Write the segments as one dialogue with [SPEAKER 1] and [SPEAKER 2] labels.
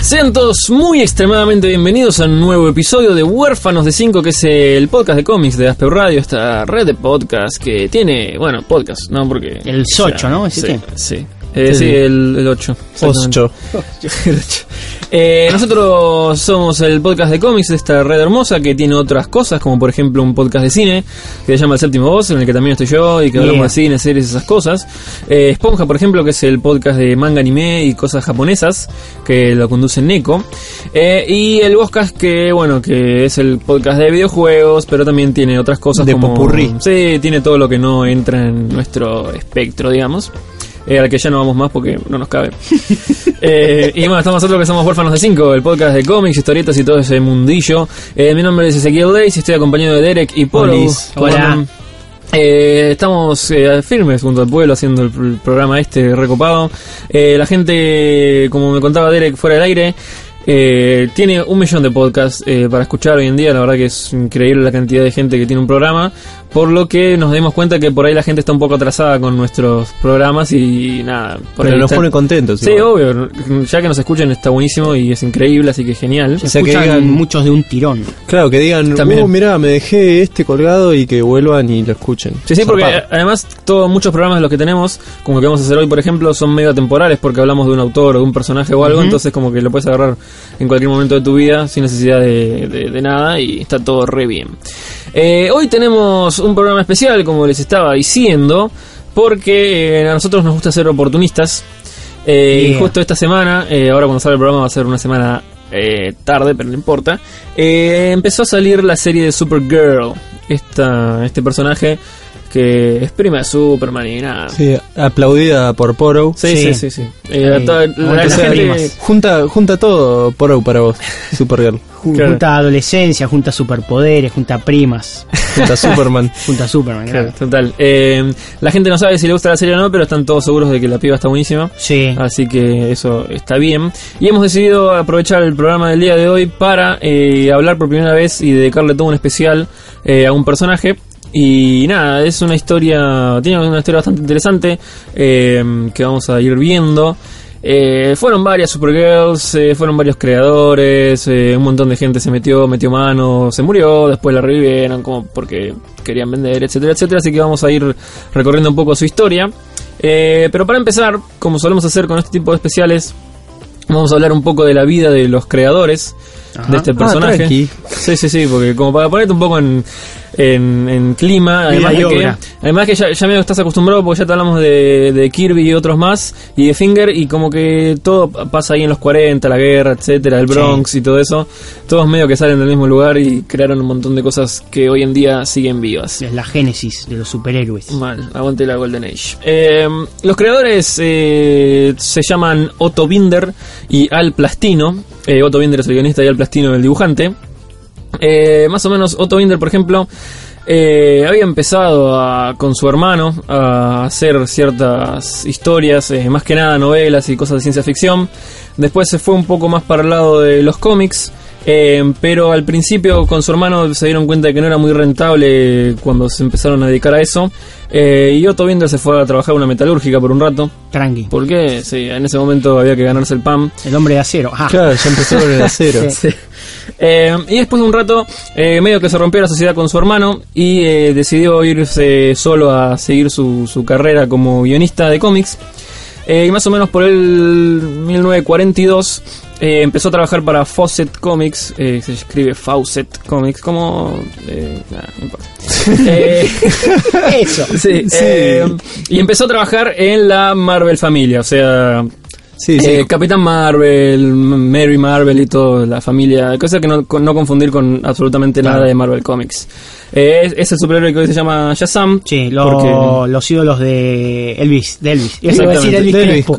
[SPEAKER 1] Sean todos muy extremadamente bienvenidos a un nuevo episodio de Huérfanos de 5, que es el podcast de cómics de Asper Radio, esta red de podcast que tiene, bueno, podcast, ¿no? Porque...
[SPEAKER 2] El 8, ¿no? ¿Es
[SPEAKER 1] Sí,
[SPEAKER 2] este?
[SPEAKER 1] sí. Eh, sí, el 8.
[SPEAKER 3] Ocho.
[SPEAKER 1] Eh, nosotros somos el podcast de cómics de esta red hermosa que tiene otras cosas, como por ejemplo un podcast de cine que se llama El Séptimo Voz, en el que también estoy yo y que hablamos
[SPEAKER 2] Yeah.
[SPEAKER 1] de cine, series, esas cosas. Eh, Esponja, por ejemplo, que es el podcast de manga, anime y cosas japonesas que lo conduce Neko. Eh, y el Boscast, que bueno, que es el podcast de videojuegos, pero también tiene otras cosas
[SPEAKER 3] De
[SPEAKER 1] como.
[SPEAKER 3] popurrí.
[SPEAKER 1] Sí, tiene todo lo que no entra en nuestro espectro, digamos. Eh, al que ya no vamos más porque no nos cabe. Eh, y bueno, estamos nosotros que somos Huérfanos de 5, el podcast de cómics, historietas y todo ese mundillo. Eh, mi nombre es Ezequiel Days y estoy acompañado de Derek y Polo.
[SPEAKER 2] Hola.
[SPEAKER 1] Eh, estamos eh, firmes junto al pueblo haciendo el, pr- programa este recopado. Eh, la gente, como me contaba Derek fuera del aire, eh, tiene un millón de podcasts eh, para escuchar hoy en día. La verdad que es increíble la cantidad de gente que tiene un programa. Por lo que nos dimos cuenta que por ahí la gente está un poco atrasada con nuestros programas y nada. Por
[SPEAKER 3] Pero nos
[SPEAKER 1] está-
[SPEAKER 3] pone contentos.
[SPEAKER 1] Sí,
[SPEAKER 3] igual.
[SPEAKER 1] obvio. Ya que nos escuchen está buenísimo y es increíble, así que genial.
[SPEAKER 2] Se
[SPEAKER 3] O sea, que digan-
[SPEAKER 2] muchos de un tirón.
[SPEAKER 3] Claro, que digan,
[SPEAKER 1] También.
[SPEAKER 3] uh, mirá, me dejé este colgado y que vuelvan y lo escuchen.
[SPEAKER 1] Sí, sí, porque
[SPEAKER 3] Zarpado.
[SPEAKER 1] eh, además todos muchos programas de los que tenemos, como el que vamos a hacer hoy, por ejemplo, son medio temporales porque hablamos de un autor o de un personaje o algo, entonces como que lo puedes agarrar en cualquier momento de tu vida sin necesidad de, de- de nada y está todo re bien. Eh, hoy tenemos un programa especial, como les estaba diciendo, porque eh, a nosotros nos gusta ser oportunistas. Eh, Y justo esta semana, eh, ahora cuando sale el programa va a ser una semana eh, tarde, pero no importa, empezó a salir la serie de Supergirl, esta, este personaje que es prima de Superman y nada.
[SPEAKER 3] Sí, aplaudida por Poro.
[SPEAKER 1] Sí, sí,
[SPEAKER 2] Sí.
[SPEAKER 1] sí. sí. Eh, toda- la, la gente-.
[SPEAKER 3] Junta, junta todo Poro para vos, Supergirl.
[SPEAKER 1] Claro.
[SPEAKER 2] Junta adolescencia, junta superpoderes, junta primas,
[SPEAKER 3] Junta Superman.
[SPEAKER 2] junta Superman,
[SPEAKER 1] Claro,
[SPEAKER 2] claro.
[SPEAKER 1] total. Eh, la gente no sabe si le gusta la serie o no, pero están todos seguros de que la piba está buenísima.
[SPEAKER 2] Sí.
[SPEAKER 1] Así que eso está bien. Y hemos decidido aprovechar el programa del día de hoy para eh, hablar por primera vez y dedicarle todo un especial eh, a un personaje. Y nada, es una historia, tiene una historia bastante interesante eh, que vamos a ir viendo. Eh, fueron varias Supergirls, eh, fueron varios creadores, eh, un montón de gente se metió, metió mano, se murió, después la revivieron como porque querían vender, etcétera, etcétera. Así que vamos a ir recorriendo un poco su historia. Eh, pero para empezar, como solemos hacer con este tipo de especiales, vamos a hablar un poco de la vida de los creadores
[SPEAKER 2] Ajá.
[SPEAKER 1] de este
[SPEAKER 3] Ah,
[SPEAKER 1] personaje. sí, sí, sí, porque como para ponerte un poco en, en, en clima, además de que,
[SPEAKER 2] obra.
[SPEAKER 1] además que ya, ya medio estás acostumbrado porque ya te hablamos de, de Kirby y otros más, y de Finger, y como que todo pasa ahí en los 40, la guerra, etcétera, el Bronx y todo eso, todos medio que salen del mismo lugar y crearon un montón de cosas que hoy en día siguen vivas.
[SPEAKER 2] Es la génesis de los superhéroes.
[SPEAKER 1] Mal, aguante la Golden Age. Eh, los creadores eh, se llaman Otto Binder y Al Plastino. Eh, Otto Binder es el guionista y Al Plastino el dibujante. Eh, más o menos, Otto Binder, por ejemplo, eh, había empezado a- con su hermano a hacer ciertas historias, eh, más que nada novelas y cosas de ciencia ficción. Después se fue un poco más para el lado de los cómics. Eh, pero al principio con su hermano se dieron cuenta de que no era muy rentable cuando se empezaron a dedicar a eso. Eh, y Otto Binder se fue a trabajar en una metalúrgica por un rato.
[SPEAKER 2] Tranqui.
[SPEAKER 1] Porque sí, en ese momento había que ganarse el pan.
[SPEAKER 2] El hombre de acero. Ah,
[SPEAKER 3] Claro, ya empezó con el acero.
[SPEAKER 2] Sí.
[SPEAKER 1] Eh, y después de un rato, eh, medio que se rompió la sociedad con su hermano y decidió irse solo a seguir su, su carrera como guionista de cómics. Eh, y más o menos por el 1942 eh, empezó a trabajar para Fawcett Comics, eh, se escribe Fawcett Comics, como... eh, nada, no importa. Eh,
[SPEAKER 2] Eso.
[SPEAKER 1] Sí,
[SPEAKER 3] Sí.
[SPEAKER 1] eh, y empezó a trabajar en la Marvel familia, o sea,
[SPEAKER 3] Sí, sí.
[SPEAKER 1] Eh, Capitán Marvel, Mary Marvel y toda la familia, cosa que no, no confundir con absolutamente
[SPEAKER 2] Claro.
[SPEAKER 1] nada de Marvel Comics. Eh, es, es el superhéroe que hoy se llama Shazam.
[SPEAKER 2] Sí, lo-
[SPEAKER 1] porque-
[SPEAKER 2] los ídolos de Elvis, de Elvis. Iba a decir
[SPEAKER 1] Exactamente,
[SPEAKER 2] Elvis
[SPEAKER 3] de Elvis.
[SPEAKER 2] Crespo.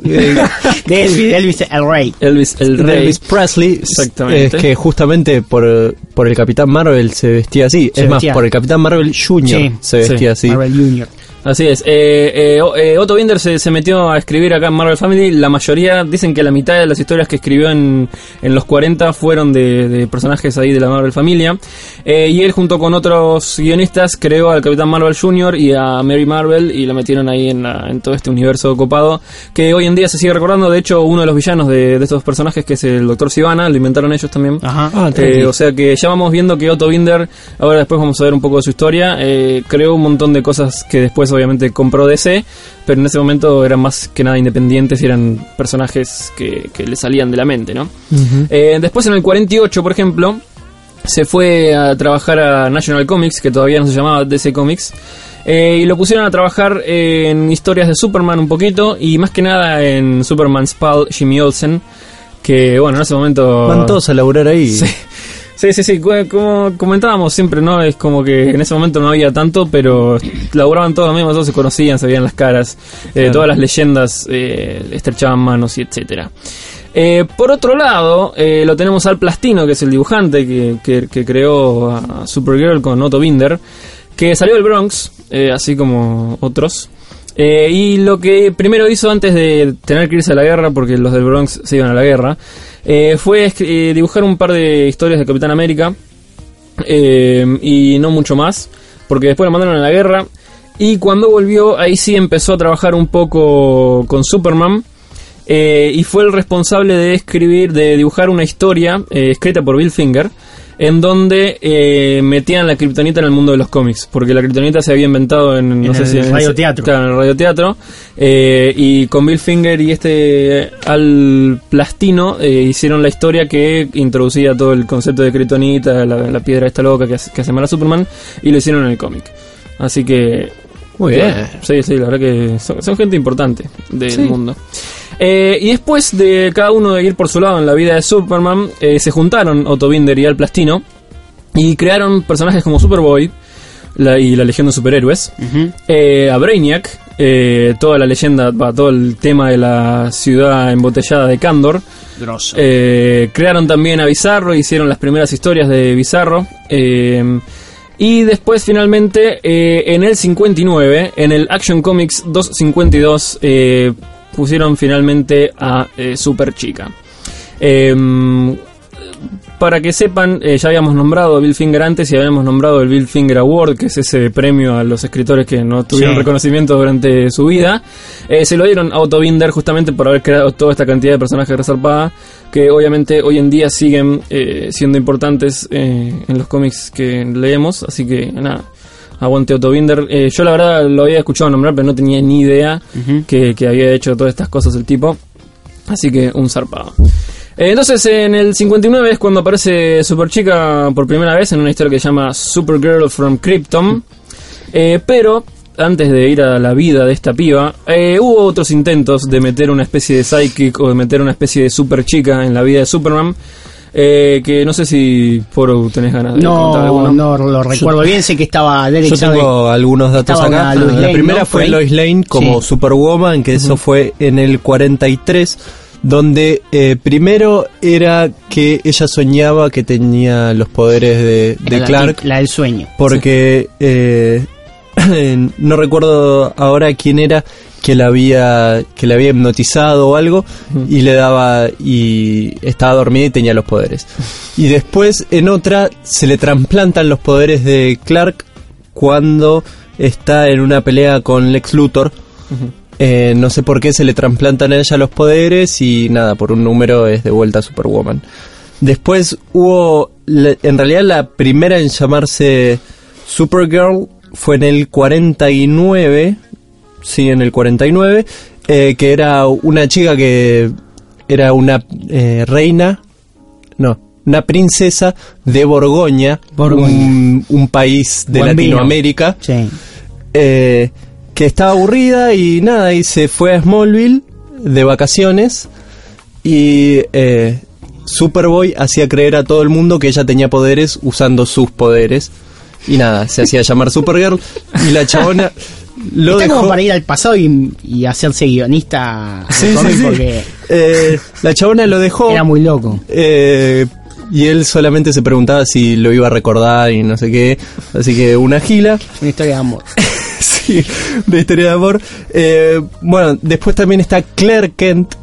[SPEAKER 2] de Elvis, de Elvis el Rey.
[SPEAKER 1] Elvis el rey.
[SPEAKER 3] Elvis Presley
[SPEAKER 1] Exactamente.
[SPEAKER 3] es que justamente por, por el Capitán Marvel se vestía así.
[SPEAKER 2] Se
[SPEAKER 3] es más, por el Capitán Marvel Jr.
[SPEAKER 2] Sí,
[SPEAKER 3] se vestía
[SPEAKER 1] sí.
[SPEAKER 3] así.
[SPEAKER 2] Marvel.
[SPEAKER 1] Así es. Eh, eh, eh, Otto Binder se, se metió a escribir acá en Marvel Family. La mayoría dicen que la mitad de las historias que escribió en, en los 40 fueron de, de personajes ahí de la Marvel Familia. Eh, y él junto con otros guionistas creó al Capitán Marvel Jr. y a Mary Marvel y la metieron ahí en, la- en todo este universo copado que hoy en día se sigue recordando. De hecho, uno de los villanos de, de estos personajes que es el Doctor Sivana, lo inventaron ellos también.
[SPEAKER 2] Ajá.
[SPEAKER 3] Ah,
[SPEAKER 1] Eh, o sea que ya vamos viendo que Otto Binder, ahora después vamos a ver un poco de su historia, eh, creó un montón de cosas que después obviamente compró DC, pero en ese momento eran más que nada independientes y eran personajes que, que le salían de la mente, ¿no? Eh, después en el 48, por ejemplo, se fue a trabajar a National Comics, que todavía no se llamaba DC Comics, eh, y lo pusieron a trabajar en historias de Superman un poquito, y más que nada en Superman's pal Jimmy Olsen, que bueno, en ese momento...
[SPEAKER 3] Van todos a laburar ahí.
[SPEAKER 1] Sí. Sí, sí, sí, como comentábamos siempre, ¿no? Es como que en ese momento no había tanto, pero laburaban todos lo mismo, todos se conocían, se veían las caras, eh, todas las leyendas eh, estrechaban manos y etcétera. Eh, por otro lado, eh, lo tenemos al Plastino, que es el dibujante que, que- que creó a Supergirl con Otto Binder, que salió del Bronx, así como otros. Eh, y lo que primero hizo antes de tener que irse a la guerra, porque los del Bronx se iban a la guerra, eh, fue eh, dibujar un par de historias de Capitán América y no mucho más, porque después lo mandaron a la guerra. Y cuando volvió, ahí sí empezó a trabajar un poco con Superman. y fue el responsable de escribir, de dibujar una historia escrita por Bill Finger, en donde eh, metían la kriptonita en el mundo de los cómics, porque la kriptonita se había inventado en, no
[SPEAKER 2] En
[SPEAKER 1] sé
[SPEAKER 2] el
[SPEAKER 1] si en
[SPEAKER 2] radioteatro.
[SPEAKER 1] Claro, en el radioteatro. eh, y con Bill Finger y este Al Plastino eh, hicieron la historia que introducía todo el concepto de kriptonita, la, la piedra esta loca que hace, que hace mal a Superman, y lo hicieron en el cómic. Así que
[SPEAKER 3] Muy bien.
[SPEAKER 1] Sí, sí, la verdad que son, son gente importante del
[SPEAKER 3] Sí.
[SPEAKER 1] mundo. Eh, y después de cada uno de ir por su lado en la vida de Superman, eh, se juntaron Otto Binder y Al Plastino y crearon personajes como Superboy la- y la Legión de Superhéroes, eh, a Brainiac, eh, toda la leyenda, va, todo el tema de la ciudad embotellada de. Eh, crearon también a Bizarro, hicieron las primeras historias de Bizarro. eh, y después finalmente en el 59, en el Action Comics 252, eh, pusieron finalmente a eh, Super Chica. Em, para que sepan, eh, ya habíamos nombrado a Bill Finger antes y habíamos nombrado el Bill Finger Award, que es ese premio a los escritores que no tuvieron
[SPEAKER 2] Sí.
[SPEAKER 1] reconocimiento durante su vida. Eh, se lo dieron a Otto Binder justamente por haber creado toda esta cantidad de personajes resarpada, que obviamente hoy en día siguen eh, siendo importantes en los cómics que leemos. Así que nada, aguante Otto Binder. Eh, yo la verdad lo había escuchado nombrar, pero no tenía ni idea que, que había hecho todas estas cosas el tipo. Así que un zarpado. Eh, entonces en el 59 es cuando aparece Superchica por primera vez en una historia que se llama Supergirl from Krypton. Eh, pero antes de ir a la vida de esta piba, hubo otros intentos de meter una especie de psychic o de meter una especie de superchica en la vida de Superman. Eh, que no sé si Poro tenés ganas de contar
[SPEAKER 2] No,
[SPEAKER 1] alguno.
[SPEAKER 2] no lo recuerdo bien. Sé que estaba Derek
[SPEAKER 3] Yo tengo algunos datos acá. la primera
[SPEAKER 2] ¿no?
[SPEAKER 3] fue. Lois Lane como
[SPEAKER 2] Sí.
[SPEAKER 3] Superwoman, que eso fue en el 43, donde eh, primero era que ella soñaba que tenía los poderes de, de
[SPEAKER 2] la,
[SPEAKER 3] Clark,
[SPEAKER 2] La del sueño.
[SPEAKER 3] porque eh, no recuerdo ahora quién era que la había que la había hipnotizado o algo y le daba y estaba dormida y tenía los poderes. Y después en otra se le trasplantan los poderes de Clark cuando está en una pelea con Lex Luthor. Eh, no sé por qué se le trasplantan a ella los poderes y nada, por un número es de vuelta a Superwoman. Después hubo, en realidad la primera en llamarse Supergirl fue en el 49, sí, en el 49, eh, que era una chica que era una eh, reina, no, una princesa de Borgoña,
[SPEAKER 2] Borgoña.
[SPEAKER 3] Un, un país de
[SPEAKER 2] Buen.
[SPEAKER 3] Latinoamérica
[SPEAKER 2] Sí.
[SPEAKER 3] eh, que estaba aburrida y nada, y se fue a Smallville de vacaciones y eh, Superboy hacía creer a todo el mundo que ella tenía poderes usando sus poderes. Y nada, se hacía llamar Supergirl y la chabona lo
[SPEAKER 2] Está
[SPEAKER 3] dejó...
[SPEAKER 2] como para ir al pasado y, y hacerse guionista
[SPEAKER 3] Sí, sí, sí.
[SPEAKER 2] porque
[SPEAKER 3] Eh, la chabona lo dejó
[SPEAKER 2] era muy loco.
[SPEAKER 3] eh, y él solamente se preguntaba si lo iba a recordar y no sé qué. Así que una gila.
[SPEAKER 2] Una historia de amor.
[SPEAKER 3] sí, de historia de amor. Eh, bueno, después también está Claire Kent,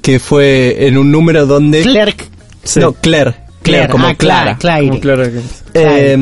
[SPEAKER 3] que fue en un número donde...
[SPEAKER 2] Clerk.
[SPEAKER 3] No, Claire. Claire, como
[SPEAKER 2] ah,
[SPEAKER 3] Clara.
[SPEAKER 2] Claire.
[SPEAKER 1] Como claro que-
[SPEAKER 3] Eh,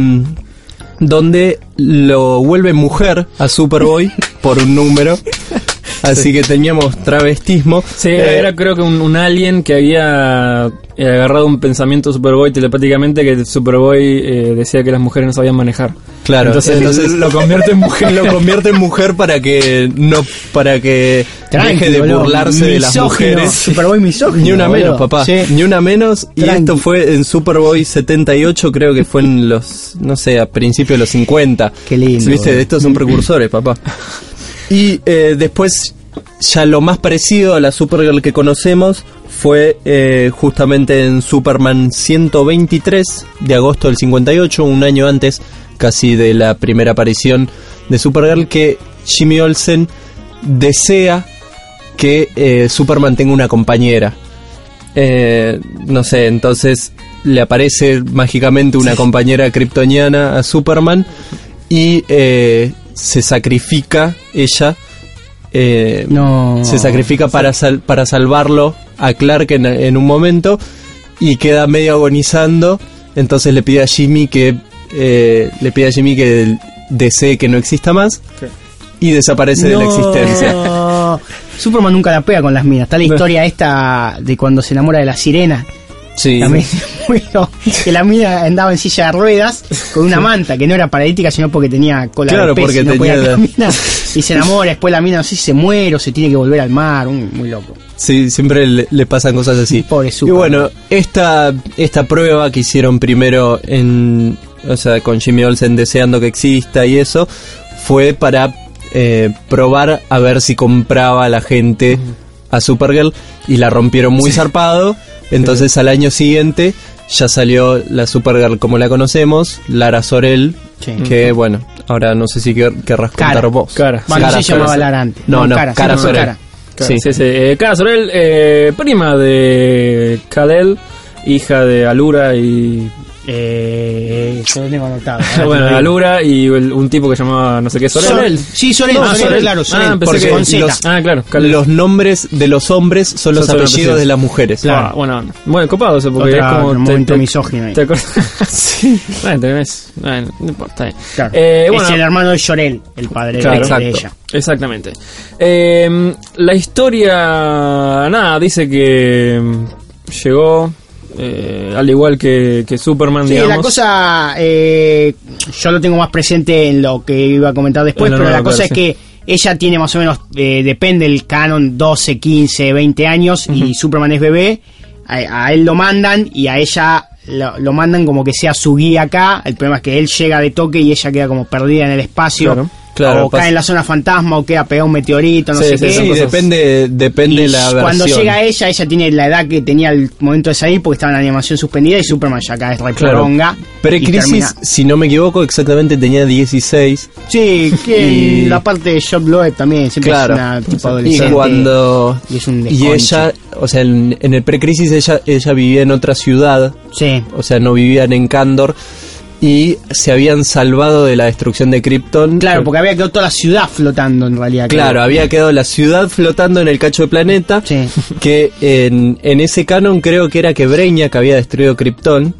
[SPEAKER 3] donde lo vuelve mujer a Superboy por un número. Así que teníamos travestismo.
[SPEAKER 1] Sí,
[SPEAKER 3] Eh,
[SPEAKER 1] era creo que un, un alien que había eh, agarrado un pensamiento Superboy telepáticamente que Superboy eh, decía que las mujeres no sabían manejar.
[SPEAKER 3] Claro,
[SPEAKER 1] entonces,
[SPEAKER 3] entonces
[SPEAKER 1] lo convierte en mujer.
[SPEAKER 3] lo convierte en mujer para que no para que
[SPEAKER 2] Tranqui,
[SPEAKER 3] deje de
[SPEAKER 2] boludo.
[SPEAKER 3] burlarse de las mujeres.
[SPEAKER 2] Superboy misógino.
[SPEAKER 3] Ni una
[SPEAKER 2] boludo.
[SPEAKER 3] menos, papá.
[SPEAKER 2] Sí.
[SPEAKER 3] Ni una menos. Y
[SPEAKER 2] Tranqui.
[SPEAKER 3] esto fue en Superboy 78, creo que fue en los, no sé, a principios de los 50.
[SPEAKER 2] Qué lindo,
[SPEAKER 3] Viste, estos son precursores, papá. Y eh, después, ya lo más parecido a la Supergirl que conocemos fue eh, justamente en Superman 123 de agosto del 58, un año antes casi de la primera aparición de Supergirl, que Jimmy Olsen desea que eh, Superman tenga una compañera. Eh, no sé, entonces le aparece mágicamente una compañera kryptoniana a Superman y eh, se sacrifica ella. eh,
[SPEAKER 2] No.
[SPEAKER 3] se sacrifica para, sal- para salvarlo a Clark en, en un momento y queda medio agonizando. Entonces le pide a Jimmy que eh, le pide a Jimmy que desee que no exista más y desaparece de la
[SPEAKER 2] No.
[SPEAKER 3] existencia.
[SPEAKER 2] Superman nunca la pega con las minas. Está la historia esta de cuando se enamora de la sirena.
[SPEAKER 3] Sí,
[SPEAKER 2] También loco, que la mina andaba en silla de ruedas con una manta que no era paralítica sino porque tenía cola
[SPEAKER 3] Claro,
[SPEAKER 2] de pez
[SPEAKER 3] porque
[SPEAKER 2] y no podía
[SPEAKER 3] tenía la-
[SPEAKER 2] caminar. y se enamora después la mina no sé si se muere o se tiene que volver al mar un- muy loco
[SPEAKER 3] Sí, siempre le, le pasan cosas así.
[SPEAKER 2] Pobre
[SPEAKER 3] y
[SPEAKER 2] Superman.
[SPEAKER 3] bueno, esta, esta prueba que hicieron primero en, o sea, con Jimmy Olsen deseando que exista y eso, fue para eh, probar a ver si compraba la gente a Supergirl y la rompieron muy zarpado. Entonces al año siguiente ya salió la Supergirl como la conocemos, Lara Sorel,
[SPEAKER 2] Sí.
[SPEAKER 3] que bueno, ahora no sé si quer- querrás
[SPEAKER 2] Cara.
[SPEAKER 3] contar vos.
[SPEAKER 1] Cara.
[SPEAKER 2] bueno
[SPEAKER 3] Cara
[SPEAKER 2] no se llamaba. Lara antes
[SPEAKER 3] No, no,
[SPEAKER 2] cara,
[SPEAKER 3] Cara
[SPEAKER 2] sí,
[SPEAKER 3] Sorel.
[SPEAKER 2] cara.
[SPEAKER 3] Sí.
[SPEAKER 1] sí, sí. Eh, Cara Sorel, eh, prima de Kal-El, hija de Alura y...
[SPEAKER 2] eh, yo lo tengo anotado
[SPEAKER 1] bueno, Alura y el- un tipo que llamaba no sé qué, Sorel.
[SPEAKER 2] Sorel. sí Sorel,
[SPEAKER 1] Ah,
[SPEAKER 2] Sorel, claro Sorel,
[SPEAKER 1] Ah,
[SPEAKER 2] porque
[SPEAKER 1] que
[SPEAKER 2] con Z.
[SPEAKER 3] los-
[SPEAKER 1] Ah, claro. Kal-El.
[SPEAKER 3] Los nombres de los hombres son los
[SPEAKER 1] Son
[SPEAKER 3] apellidos
[SPEAKER 1] apellidos.
[SPEAKER 3] de las mujeres.
[SPEAKER 1] Ah, bueno, bueno, copado eso, porque
[SPEAKER 2] Otra-
[SPEAKER 1] es como...
[SPEAKER 2] otro momento misógino ahí.
[SPEAKER 1] ¿Te acuerdas? sí. Bueno, te ves. Bueno, no importa. eh.
[SPEAKER 2] Claro.
[SPEAKER 1] Eh, bueno,
[SPEAKER 2] es el hermano de Llorel el padre de-
[SPEAKER 1] Claro,
[SPEAKER 2] de, ella
[SPEAKER 1] Exactamente. Eh, la historia, nada, dice que llegó, eh, al igual que, que Superman,
[SPEAKER 2] Sí,
[SPEAKER 1] digamos.
[SPEAKER 2] la cosa, eh, yo lo tengo más presente en lo que iba a comentar después, pero la cosa
[SPEAKER 1] claro,
[SPEAKER 2] es que ella tiene más o menos, eh, depende del canon, 12, 15, 20 años, y Superman es bebé, a, a él lo mandan y a ella lo, lo mandan como que sea su guía acá, el problema es que él llega de toque y ella queda como perdida en el espacio.
[SPEAKER 1] Claro,
[SPEAKER 3] claro,
[SPEAKER 2] o
[SPEAKER 3] pasa-
[SPEAKER 2] cae en la zona fantasma o queda pegado un meteorito, no
[SPEAKER 1] Sí,
[SPEAKER 2] sé
[SPEAKER 1] sí,
[SPEAKER 2] qué.
[SPEAKER 3] Sí,
[SPEAKER 1] cosas-
[SPEAKER 3] depende, depende
[SPEAKER 2] Y
[SPEAKER 3] la versión.
[SPEAKER 2] cuando llega ella, ella tiene la edad que tenía al momento de salir porque estaba en la animación suspendida y Superman ya acá es re
[SPEAKER 3] Claro.
[SPEAKER 2] y
[SPEAKER 3] Pre-crisis, si no me equivoco, exactamente tenía 16.
[SPEAKER 2] Sí, que
[SPEAKER 3] Y-
[SPEAKER 2] la parte de Shop Loeb también siempre
[SPEAKER 3] Claro.
[SPEAKER 2] es una tipo
[SPEAKER 3] Y
[SPEAKER 2] adolescente.
[SPEAKER 3] cuando.
[SPEAKER 2] y es un
[SPEAKER 3] Y ella, o sea, en, en el pre-crisis ella, ella vivía en otra ciudad,
[SPEAKER 2] Sí,
[SPEAKER 3] o sea, no vivían en Candor. Y se habían salvado de la destrucción de Krypton.
[SPEAKER 2] claro, porque había quedado toda la ciudad flotando en realidad.
[SPEAKER 3] Claro,
[SPEAKER 2] creo.
[SPEAKER 3] había quedado la ciudad flotando en el cacho de planeta.
[SPEAKER 2] Sí.
[SPEAKER 3] Que en, en ese canon creo que era que Brainiac había destruido Krypton.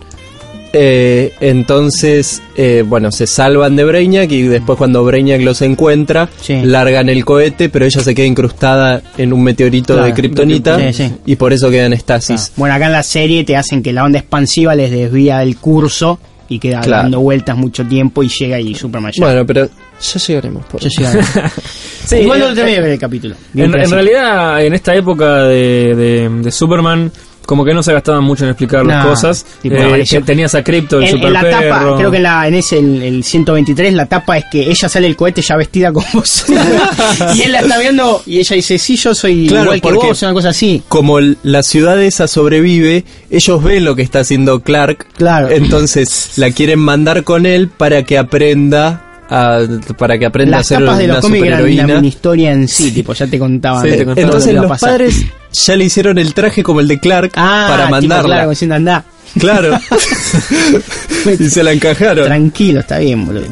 [SPEAKER 3] Eh, entonces, eh, bueno, se salvan de Brainiac y después cuando Brainiac los encuentra,
[SPEAKER 2] Sí.
[SPEAKER 3] largan el cohete, pero ella se queda incrustada en un meteorito
[SPEAKER 2] Claro,
[SPEAKER 3] de Kryptonita
[SPEAKER 2] sí, sí.
[SPEAKER 3] y por eso queda en estasis.
[SPEAKER 2] Bueno, acá en la serie te hacen que la onda expansiva les desvía del curso y queda
[SPEAKER 3] Claro.
[SPEAKER 2] dando vueltas mucho tiempo y llega y Superman ya.
[SPEAKER 3] Bueno, pero ya llegaremos. Por
[SPEAKER 2] Ya llega.
[SPEAKER 1] Sí,
[SPEAKER 2] Igual no
[SPEAKER 1] eh,
[SPEAKER 2] terminé el capítulo. Vi un
[SPEAKER 1] En, en realidad, en esta época de, de- de Superman, como que no se gastaban mucho en explicar las cosas.
[SPEAKER 2] tipo,
[SPEAKER 1] Eh, tenías a Crypto, el
[SPEAKER 2] En,
[SPEAKER 1] super
[SPEAKER 2] en la tapa, creo que en, la, en ese, el, el 123, la tapa es que ella sale del cohete ya vestida como vos. y él la está viendo y ella dice, sí, yo soy
[SPEAKER 3] Claro,
[SPEAKER 2] igual que vos, una cosa así.
[SPEAKER 3] Como la ciudad esa sobrevive, ellos ven lo que está haciendo Clark.
[SPEAKER 2] Claro.
[SPEAKER 3] Entonces la quieren mandar con él para que aprenda a, para que aprenda a
[SPEAKER 2] Las
[SPEAKER 3] ser
[SPEAKER 2] tapas de
[SPEAKER 3] una
[SPEAKER 2] los eran una
[SPEAKER 3] superheroína.
[SPEAKER 2] mini historia en sí, tipo, ya te contaban.
[SPEAKER 1] Sí, te contaban.
[SPEAKER 3] Entonces
[SPEAKER 2] a
[SPEAKER 3] los
[SPEAKER 2] pasar.
[SPEAKER 3] padres ya le hicieron el traje como el de Clark
[SPEAKER 2] Ah,
[SPEAKER 3] para
[SPEAKER 2] tipo,
[SPEAKER 3] mandarla.
[SPEAKER 2] claro, diciendo, andá.
[SPEAKER 3] Claro. y se la encajaron.
[SPEAKER 2] Tranquilo, está bien, boludo.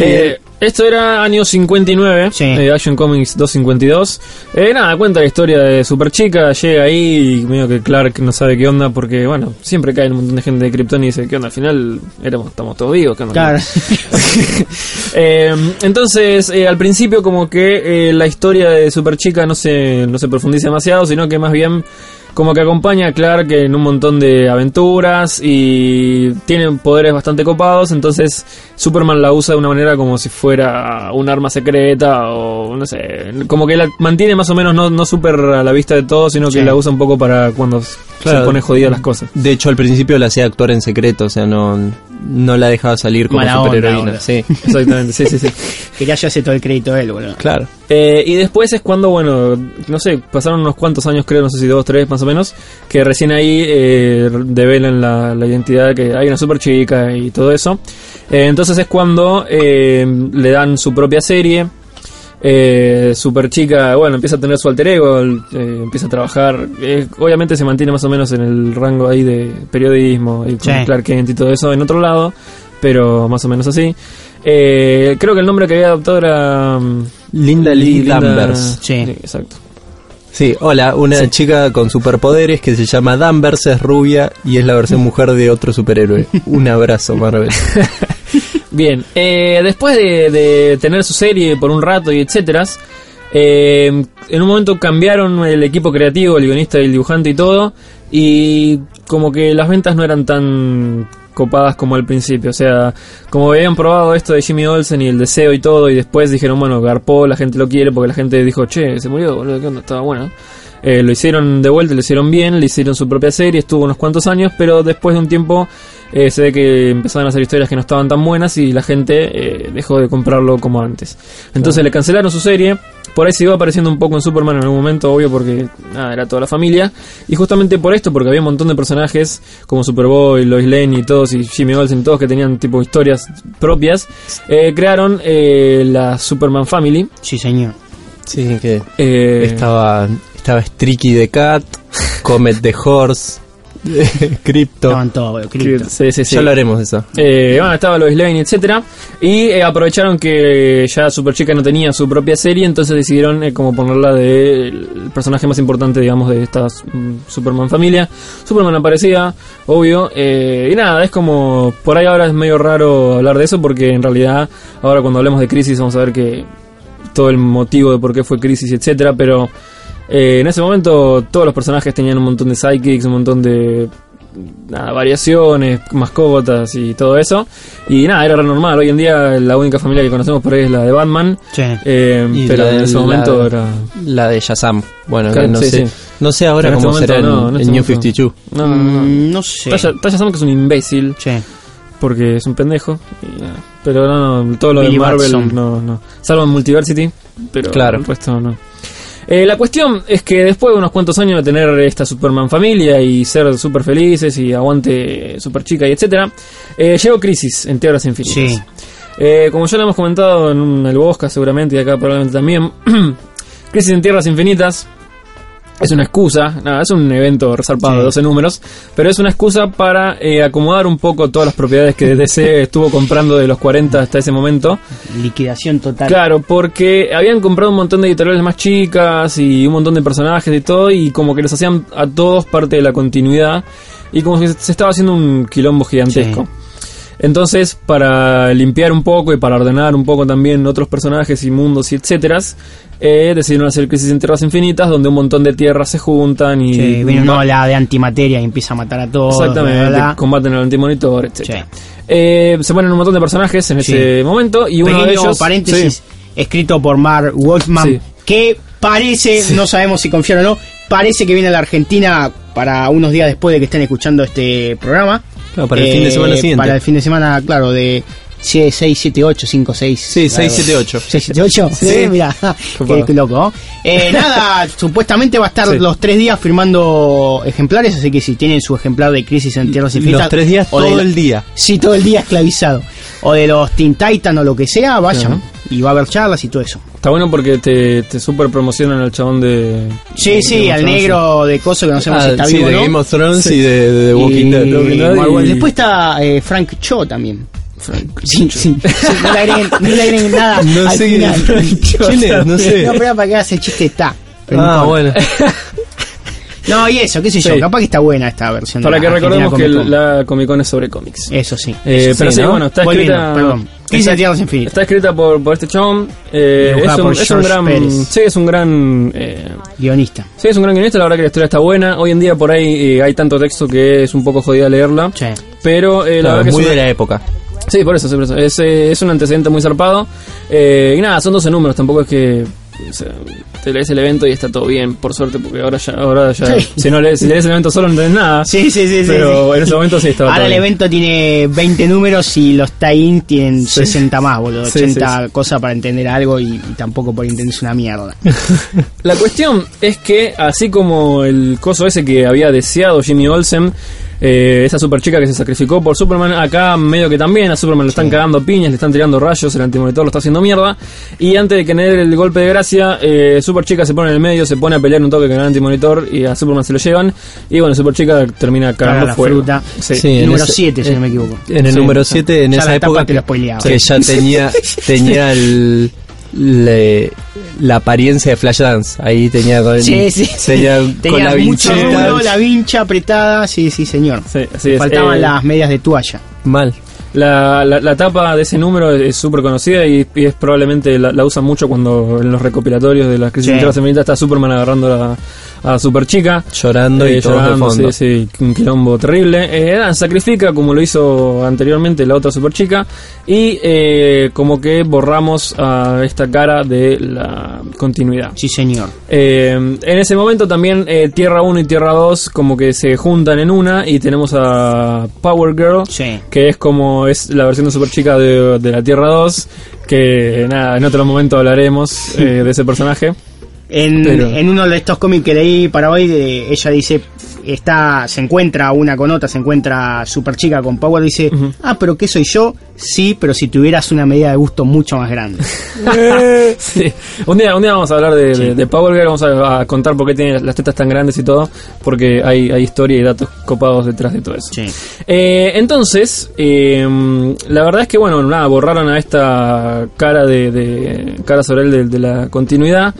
[SPEAKER 1] Eh, esto era año 59,
[SPEAKER 2] Sí.
[SPEAKER 1] eh, Action Comics 252. Eh, nada, cuenta la historia de Superchica, llega ahí y medio que Clark no sabe qué onda porque, bueno, siempre cae un montón de gente de Krypton y dice, ¿qué onda? Al final éramos, estamos todos vivos, ¿qué onda?
[SPEAKER 2] Claro.
[SPEAKER 1] Eh, entonces, eh, al principio como que eh, la historia de Superchica no se, no se profundiza demasiado, sino que más bien como que acompaña a Clark en un montón de aventuras y tiene poderes bastante copados, entonces Superman la usa de una manera como si fuera un arma secreta o no sé, como que la mantiene más o menos no, no súper a la vista de todos, sino que
[SPEAKER 2] Sí.
[SPEAKER 1] la usa un poco para cuando
[SPEAKER 3] Claro.
[SPEAKER 1] se pone jodida las cosas.
[SPEAKER 3] De hecho, al principio la hacía actuar en secreto, o sea, no, no la dejaba salir como superheroína. sí,
[SPEAKER 1] Exactamente, sí, sí, sí.
[SPEAKER 2] Quería yo hacer todo el crédito a él, boludo.
[SPEAKER 3] claro.
[SPEAKER 1] Eh, y después es cuando, bueno, no sé, pasaron unos cuantos años, creo, no sé si dos, tres más o menos, que recién ahí eh, develan la, la identidad, que hay una super chica y todo eso. Eh, entonces es cuando eh, le dan su propia serie. Eh, super chica, bueno, empieza a tener su alter ego, empieza a trabajar. eh, obviamente se mantiene más o menos en el rango ahí de periodismo y con
[SPEAKER 2] Sí.
[SPEAKER 1] Clark Kent y todo eso en otro lado, pero más o menos así. Eh, creo que el nombre que había adoptado era. mm,
[SPEAKER 3] Linda Lee
[SPEAKER 1] Linda-
[SPEAKER 3] Danvers.
[SPEAKER 2] Sí.
[SPEAKER 1] exacto.
[SPEAKER 3] Sí, hola, una chica con superpoderes que se llama Danvers, es rubia y es la versión mujer de otro superhéroe. Un abrazo, Marvel.
[SPEAKER 1] Bien, eh, después de, de tener su serie por un rato y etcétera, eh, en un momento cambiaron el equipo creativo, el guionista y el dibujante y todo, y como que las ventas no eran tan copadas como al principio, o sea, como habían probado esto de Jimmy Olsen y el deseo y todo, y después dijeron, bueno, garpó, la gente lo quiere, porque la gente dijo, che, se murió, boludo, ¿qué onda? Estaba bueno. Eh, lo hicieron de vuelta, lo hicieron bien, le hicieron su propia serie, estuvo unos cuantos años, pero después de un tiempo eh, se ve que empezaron a hacer historias que no estaban tan buenas y la gente eh, dejó de comprarlo como antes. Entonces le cancelaron su serie, por ahí se iba apareciendo un poco en Superman en algún momento, obvio porque nada, era toda la familia, y justamente por esto, porque había un montón de personajes como Superboy, Lois Lane y todos, y Jimmy Olsen, todos que tenían tipo historias propias, eh, crearon eh, la Superman Family.
[SPEAKER 2] Sí, señor.
[SPEAKER 3] Sí, que
[SPEAKER 1] eh,
[SPEAKER 3] estaba, estaba Streaky the Cat, Comet the Horse, Crypto.
[SPEAKER 2] Estaban
[SPEAKER 1] que-
[SPEAKER 2] cripto.
[SPEAKER 1] sí, sí, sí.
[SPEAKER 3] Ya hablaremos de eso.
[SPEAKER 1] Eh, bueno, estaba Lois Lane, etcétera, y eh, aprovecharon que ya Superchica no tenía su propia serie, entonces decidieron eh, como ponerla de el personaje más importante, digamos, de esta mm, Superman familia. Superman aparecía, obvio, eh, y nada, es como por ahí ahora es medio raro hablar de eso porque en realidad ahora cuando hablemos de Crisis vamos a ver que todo el motivo de por qué fue Crisis, etcétera, pero eh, en ese momento todos los personajes tenían un montón de sidekicks, un montón de nada, variaciones, mascotas y todo eso. Y nada, era re normal. Hoy en día la única familia que conocemos por ahí es la de Batman.
[SPEAKER 2] Sí.
[SPEAKER 1] Eh, pero
[SPEAKER 3] la
[SPEAKER 1] en ese
[SPEAKER 3] la-
[SPEAKER 1] momento era...
[SPEAKER 3] La de Shazam. Bueno,
[SPEAKER 1] Claro,
[SPEAKER 3] que no
[SPEAKER 1] sí,
[SPEAKER 3] sé.
[SPEAKER 1] sí.
[SPEAKER 3] No sé ahora
[SPEAKER 1] En este
[SPEAKER 3] cómo
[SPEAKER 1] momento
[SPEAKER 3] será en,
[SPEAKER 1] no, en
[SPEAKER 3] en
[SPEAKER 1] este
[SPEAKER 3] New
[SPEAKER 1] momento
[SPEAKER 3] 52.
[SPEAKER 1] No, no, no.
[SPEAKER 2] Mm, no sé.
[SPEAKER 1] Taya Sam, que es un imbécil
[SPEAKER 2] Sí.
[SPEAKER 1] porque es un pendejo. y nada. Pero no, no, todo lo
[SPEAKER 2] Billy
[SPEAKER 1] de Marvel
[SPEAKER 2] Batson.
[SPEAKER 1] no, no. Salvo en Multiversity, pero
[SPEAKER 3] Claro.
[SPEAKER 1] el resto no. Eh, la cuestión es que después de unos cuantos años de tener esta Superman familia y ser súper felices y aguante super chica y etcétera, eh, llegó Crisis en Tierras Infinitas.
[SPEAKER 2] Sí.
[SPEAKER 1] Eh, como ya lo hemos comentado en un- el Bosca seguramente y acá probablemente también, Crisis en Tierras Infinitas es una excusa, nada, es un evento resarpado
[SPEAKER 2] Sí.
[SPEAKER 1] de 12 números, pero es una excusa para eh, acomodar un poco todas las propiedades que DC estuvo comprando de los 40 hasta ese momento.
[SPEAKER 2] Liquidación total.
[SPEAKER 1] Claro, porque habían comprado un montón de editoriales más chicas y un montón de personajes y todo, y como que les hacían a todos parte de la continuidad, y como que se estaba haciendo un quilombo gigantesco. Entonces, para limpiar un poco y para ordenar un poco también otros personajes y mundos y etcétera, eh, decidieron hacer Crisis en Tierras Infinitas, donde un montón de tierras se juntan y...
[SPEAKER 2] Sí, viene una ola de antimateria y empieza a matar a todos.
[SPEAKER 1] Exactamente,
[SPEAKER 2] bla, bla,
[SPEAKER 1] combaten al antimonitor, etcétera.
[SPEAKER 2] Sí.
[SPEAKER 1] Eh, se ponen un montón de personajes en
[SPEAKER 2] Sí.
[SPEAKER 1] ese momento y uno de ellos...
[SPEAKER 2] paréntesis, escrito por Mark Wolfman, que parece, no sabemos si confiar o no, parece que viene a la Argentina para unos días después de que estén escuchando este programa.
[SPEAKER 3] Claro, para el fin de semana siguiente.
[SPEAKER 2] Para el fin de semana, claro, de 6, 7, 8, 5, 6.
[SPEAKER 3] Sí, 6, 7, 8.
[SPEAKER 2] 6, 7, 8. Sí,
[SPEAKER 3] Sí.
[SPEAKER 2] mira, qué, loco. ¿no? Eh, nada, supuestamente va a estar
[SPEAKER 3] Sí.
[SPEAKER 2] los tres días firmando ejemplares, así que si tienen su ejemplar de Crisis en Tierras Infinitas.
[SPEAKER 3] Los tres días,
[SPEAKER 2] de
[SPEAKER 3] todo
[SPEAKER 2] la-
[SPEAKER 3] el día.
[SPEAKER 2] Sí, todo el día esclavizado. O de los Teen Titan o lo que sea, vayan. Y va a haber charlas y todo eso.
[SPEAKER 1] Está bueno porque te, te super promocionan al chabón de.
[SPEAKER 2] Sí, sí,
[SPEAKER 1] de
[SPEAKER 2] al negro de coso que no sabemos si
[SPEAKER 3] Ah,
[SPEAKER 2] está
[SPEAKER 3] sí,
[SPEAKER 2] vivo
[SPEAKER 3] de
[SPEAKER 2] no.
[SPEAKER 3] Game of Thrones y de, de Walking Dead.
[SPEAKER 1] Y-
[SPEAKER 2] Después está eh, Frank Cho también. Sí, sí, sí, no le agreguen, no le agreguen nada
[SPEAKER 3] No
[SPEAKER 2] al
[SPEAKER 3] sé
[SPEAKER 2] final.
[SPEAKER 3] quién es, no sé.
[SPEAKER 2] No, pero para que hagas el chiste está.
[SPEAKER 3] Ah,
[SPEAKER 2] no
[SPEAKER 3] bueno.
[SPEAKER 2] No, y eso, qué sé yo,
[SPEAKER 1] Sí.
[SPEAKER 2] capaz que está buena esta versión.
[SPEAKER 1] Para
[SPEAKER 2] de
[SPEAKER 1] que
[SPEAKER 2] la
[SPEAKER 1] recordemos que
[SPEAKER 2] Argentina Comic Con.
[SPEAKER 1] la Comic Con es sobre cómics.
[SPEAKER 2] Eso sí.
[SPEAKER 1] Eh,
[SPEAKER 2] Eso
[SPEAKER 1] pero
[SPEAKER 2] sí,
[SPEAKER 1] sí,
[SPEAKER 2] ¿no?
[SPEAKER 1] bueno, está
[SPEAKER 2] Volviendo,
[SPEAKER 1] escrita.
[SPEAKER 2] Perdón.
[SPEAKER 1] Está-
[SPEAKER 2] en Tierras Infinitas.
[SPEAKER 1] Está escrita por, por este chabón. Eh, es, un, es gran.
[SPEAKER 2] Pérez.
[SPEAKER 1] Sí, es un gran. Eh,
[SPEAKER 2] Guionista.
[SPEAKER 1] sí, es un gran guionista. La verdad que la historia está buena. Hoy en día por ahí eh, hay tanto texto que es un poco jodida leerla.
[SPEAKER 2] Sí.
[SPEAKER 1] Pero eh, la
[SPEAKER 3] Claro,
[SPEAKER 1] verdad que
[SPEAKER 3] muy
[SPEAKER 1] es
[SPEAKER 3] de la época.
[SPEAKER 1] Sí, por eso, sí, por eso. Es, eh, es un antecedente muy zarpado. Eh, y nada, son 12 números, tampoco es que o sea, te lees el evento y está todo bien, por suerte, porque ahora ya, ahora ya
[SPEAKER 2] Sí.
[SPEAKER 1] si no lees, si lees el evento solo no entendés nada.
[SPEAKER 2] Sí, sí, sí. sí,
[SPEAKER 1] Pero
[SPEAKER 2] sí.
[SPEAKER 1] en ese momento sí estaba
[SPEAKER 2] Ahora
[SPEAKER 1] todo
[SPEAKER 2] el
[SPEAKER 1] bien.
[SPEAKER 2] evento tiene 20 números y los tie-in tienen 60 más, boludo.
[SPEAKER 1] Sí,
[SPEAKER 2] 80 cosas para entender algo y, y tampoco por entenderse una mierda.
[SPEAKER 1] La cuestión es que, así como el coso ese que había deseado Jimmy Olsen, eh, esa super chica que se sacrificó por Superman, acá medio que también a Superman le están cagando piñas, le están tirando rayos, el antimonitor lo está haciendo mierda. Y antes de que le dé el golpe de gracia, eh, Super Chica se pone en el medio, se pone a pelear un toque con el antimonitor y a Superman se lo llevan. Y bueno, Super Chica termina
[SPEAKER 2] Caga
[SPEAKER 1] cagando
[SPEAKER 2] la
[SPEAKER 1] fuego.
[SPEAKER 2] fruta.
[SPEAKER 1] Sí.
[SPEAKER 3] Sí,
[SPEAKER 2] Número
[SPEAKER 3] ese-
[SPEAKER 2] 7, si no me equivoco.
[SPEAKER 3] En el
[SPEAKER 1] Sí,
[SPEAKER 3] número
[SPEAKER 1] sí.
[SPEAKER 3] 7, en
[SPEAKER 2] Ya
[SPEAKER 3] esa
[SPEAKER 2] la etapa
[SPEAKER 3] época
[SPEAKER 2] te lo spoileaba.
[SPEAKER 3] que ya tenía tenía el, le- la apariencia de Flashdance. Ahí tenía con,
[SPEAKER 2] Sí, sí.
[SPEAKER 3] tenía con la
[SPEAKER 2] rulo, la vincha apretada, sí, sí, señor.
[SPEAKER 1] Sí, así es.
[SPEAKER 2] Faltaban
[SPEAKER 1] Eh,
[SPEAKER 2] las medias de toalla.
[SPEAKER 3] Mal.
[SPEAKER 1] La, la, la tapa de ese número es súper conocida y, y es probablemente la, la usan mucho cuando en los recopilatorios de las crisis
[SPEAKER 2] Sí.
[SPEAKER 1] de está Superman agarrando a, a Super Chica.
[SPEAKER 3] Llorando y
[SPEAKER 1] eh,
[SPEAKER 3] de
[SPEAKER 1] llorando,
[SPEAKER 3] fondo.
[SPEAKER 1] sí, sí, un quilombo terrible. Eh, sacrifica como lo hizo anteriormente la otra Super Chica y eh, como que borramos a esta cara de la continuidad.
[SPEAKER 2] Sí, señor.
[SPEAKER 1] Eh, en ese momento también eh, Tierra 1 y Tierra 2 como que se juntan en una y tenemos a Power Girl
[SPEAKER 2] Sí.
[SPEAKER 1] que es como es la versión de Super Chica de, de la Tierra 2 que nada, en otro momento hablaremos eh, de ese personaje.
[SPEAKER 2] En,
[SPEAKER 1] Pero-
[SPEAKER 2] en uno de estos cómics que leí para hoy, de- ella dice, está, se encuentra una con otra, se encuentra super chica con Power, dice, ah, pero ¿qué soy yo? Sí, pero si tuvieras una medida de gusto mucho más grande.
[SPEAKER 1] Sí. Un día, un día vamos a hablar de, de- de Power Girl, vamos a, a contar por qué tiene las tetas tan grandes y todo, porque hay, hay historia y datos copados detrás de todo eso.
[SPEAKER 2] Sí.
[SPEAKER 1] Eh, entonces, eh, la verdad es que, bueno, nada, borraron a esta cara de, de cara sobre él de, de la continuidad.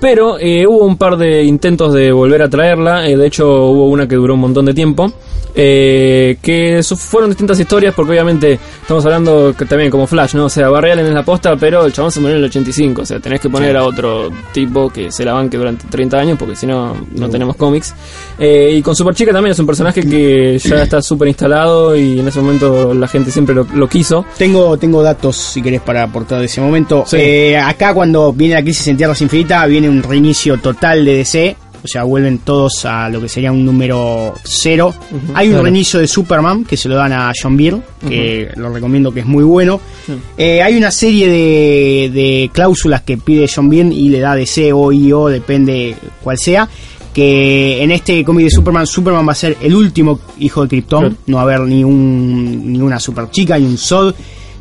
[SPEAKER 1] Pero eh, hubo un par de intentos de volver a traerla. eh, de hecho, hubo una que duró un montón de tiempo. Eh, que fueron distintas historias, porque obviamente estamos hablando que también como Flash, ¿no? O sea, Barry Allen es la posta, pero el chabón se murió en el 85. O sea, tenés que poner a otro tipo que se la banque durante 30 años, porque si no, no tenemos cómics. Eh, y con Superchica también es un personaje que ya está súper instalado y en ese momento la gente siempre lo, lo quiso.
[SPEAKER 2] Tengo, tengo datos, si querés, para aportar de ese momento.
[SPEAKER 1] Sí.
[SPEAKER 2] Eh, acá cuando viene la crisis en Tierras Infinitas, viene un reinicio total de DC. O sea, vuelven todos a lo que sería un número cero. Hay un
[SPEAKER 1] claro.
[SPEAKER 2] reinicio de Superman que se lo dan a John Byrne, que lo recomiendo que es muy bueno. Eh, hay una serie de, de cláusulas que pide John Byrne y le da DC o IO, depende cuál sea. Que en este cómic de Superman, Superman va a ser el último hijo de Krypton.
[SPEAKER 1] Claro.
[SPEAKER 2] No va a haber ni, un, ni una super chica, ni un Zod.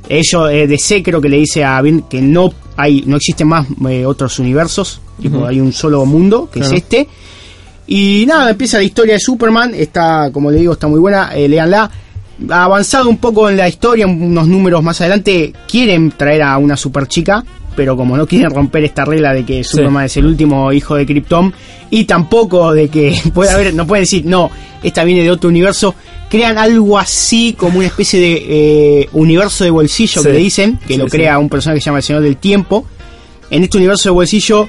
[SPEAKER 2] Ellos, eh, DC creo que le dice a Byrne que no hay, no existen más eh, otros universos. Tipo, hay un solo mundo, que
[SPEAKER 1] Claro.
[SPEAKER 2] es este. Y nada, empieza la historia de Superman. Está, como le digo, está muy buena. Eh, léanla. Ha avanzado un poco en la historia, unos números más adelante. Quieren traer a una super chica, pero como no quieren romper esta regla de que Superman es el último hijo de Krypton, y tampoco de que puede haber, no pueden decir, no, esta viene de otro universo, crean algo así como una especie de eh, universo de bolsillo
[SPEAKER 1] Sí.
[SPEAKER 2] que le dicen, que
[SPEAKER 1] Sí,
[SPEAKER 2] lo crea un personaje que se llama el Señor del Tiempo. En este universo de bolsillo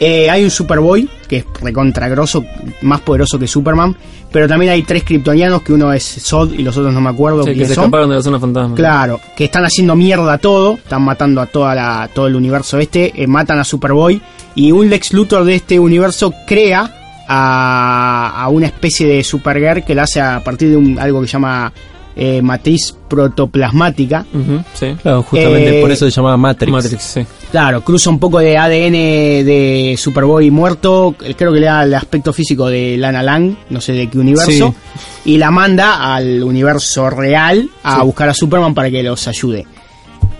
[SPEAKER 2] eh, hay un Superboy, que es recontragroso, más poderoso que Superman, pero también hay tres kryptonianos, que uno es Zod y los otros no me acuerdo
[SPEAKER 1] Sí, que se
[SPEAKER 2] son.
[SPEAKER 1] escaparon de la zona fantasma.
[SPEAKER 2] Claro, que están haciendo mierda todo, están matando a toda la, todo el universo este, eh, matan a Superboy y un Lex Luthor de este universo crea a, a una especie de Supergirl que la hace a partir de un, algo que se llama eh, matriz protoplasmática.
[SPEAKER 1] Sí.
[SPEAKER 3] Claro, justamente
[SPEAKER 2] Eh,
[SPEAKER 3] por eso se llamaba Matrix.
[SPEAKER 1] Matrix, sí.
[SPEAKER 2] Claro, cruza un poco de ADN de Superboy muerto, creo que le da el aspecto físico de Lana Lang, no sé de qué universo, y la manda al universo real a
[SPEAKER 1] Sí.
[SPEAKER 2] buscar a Superman para que los ayude.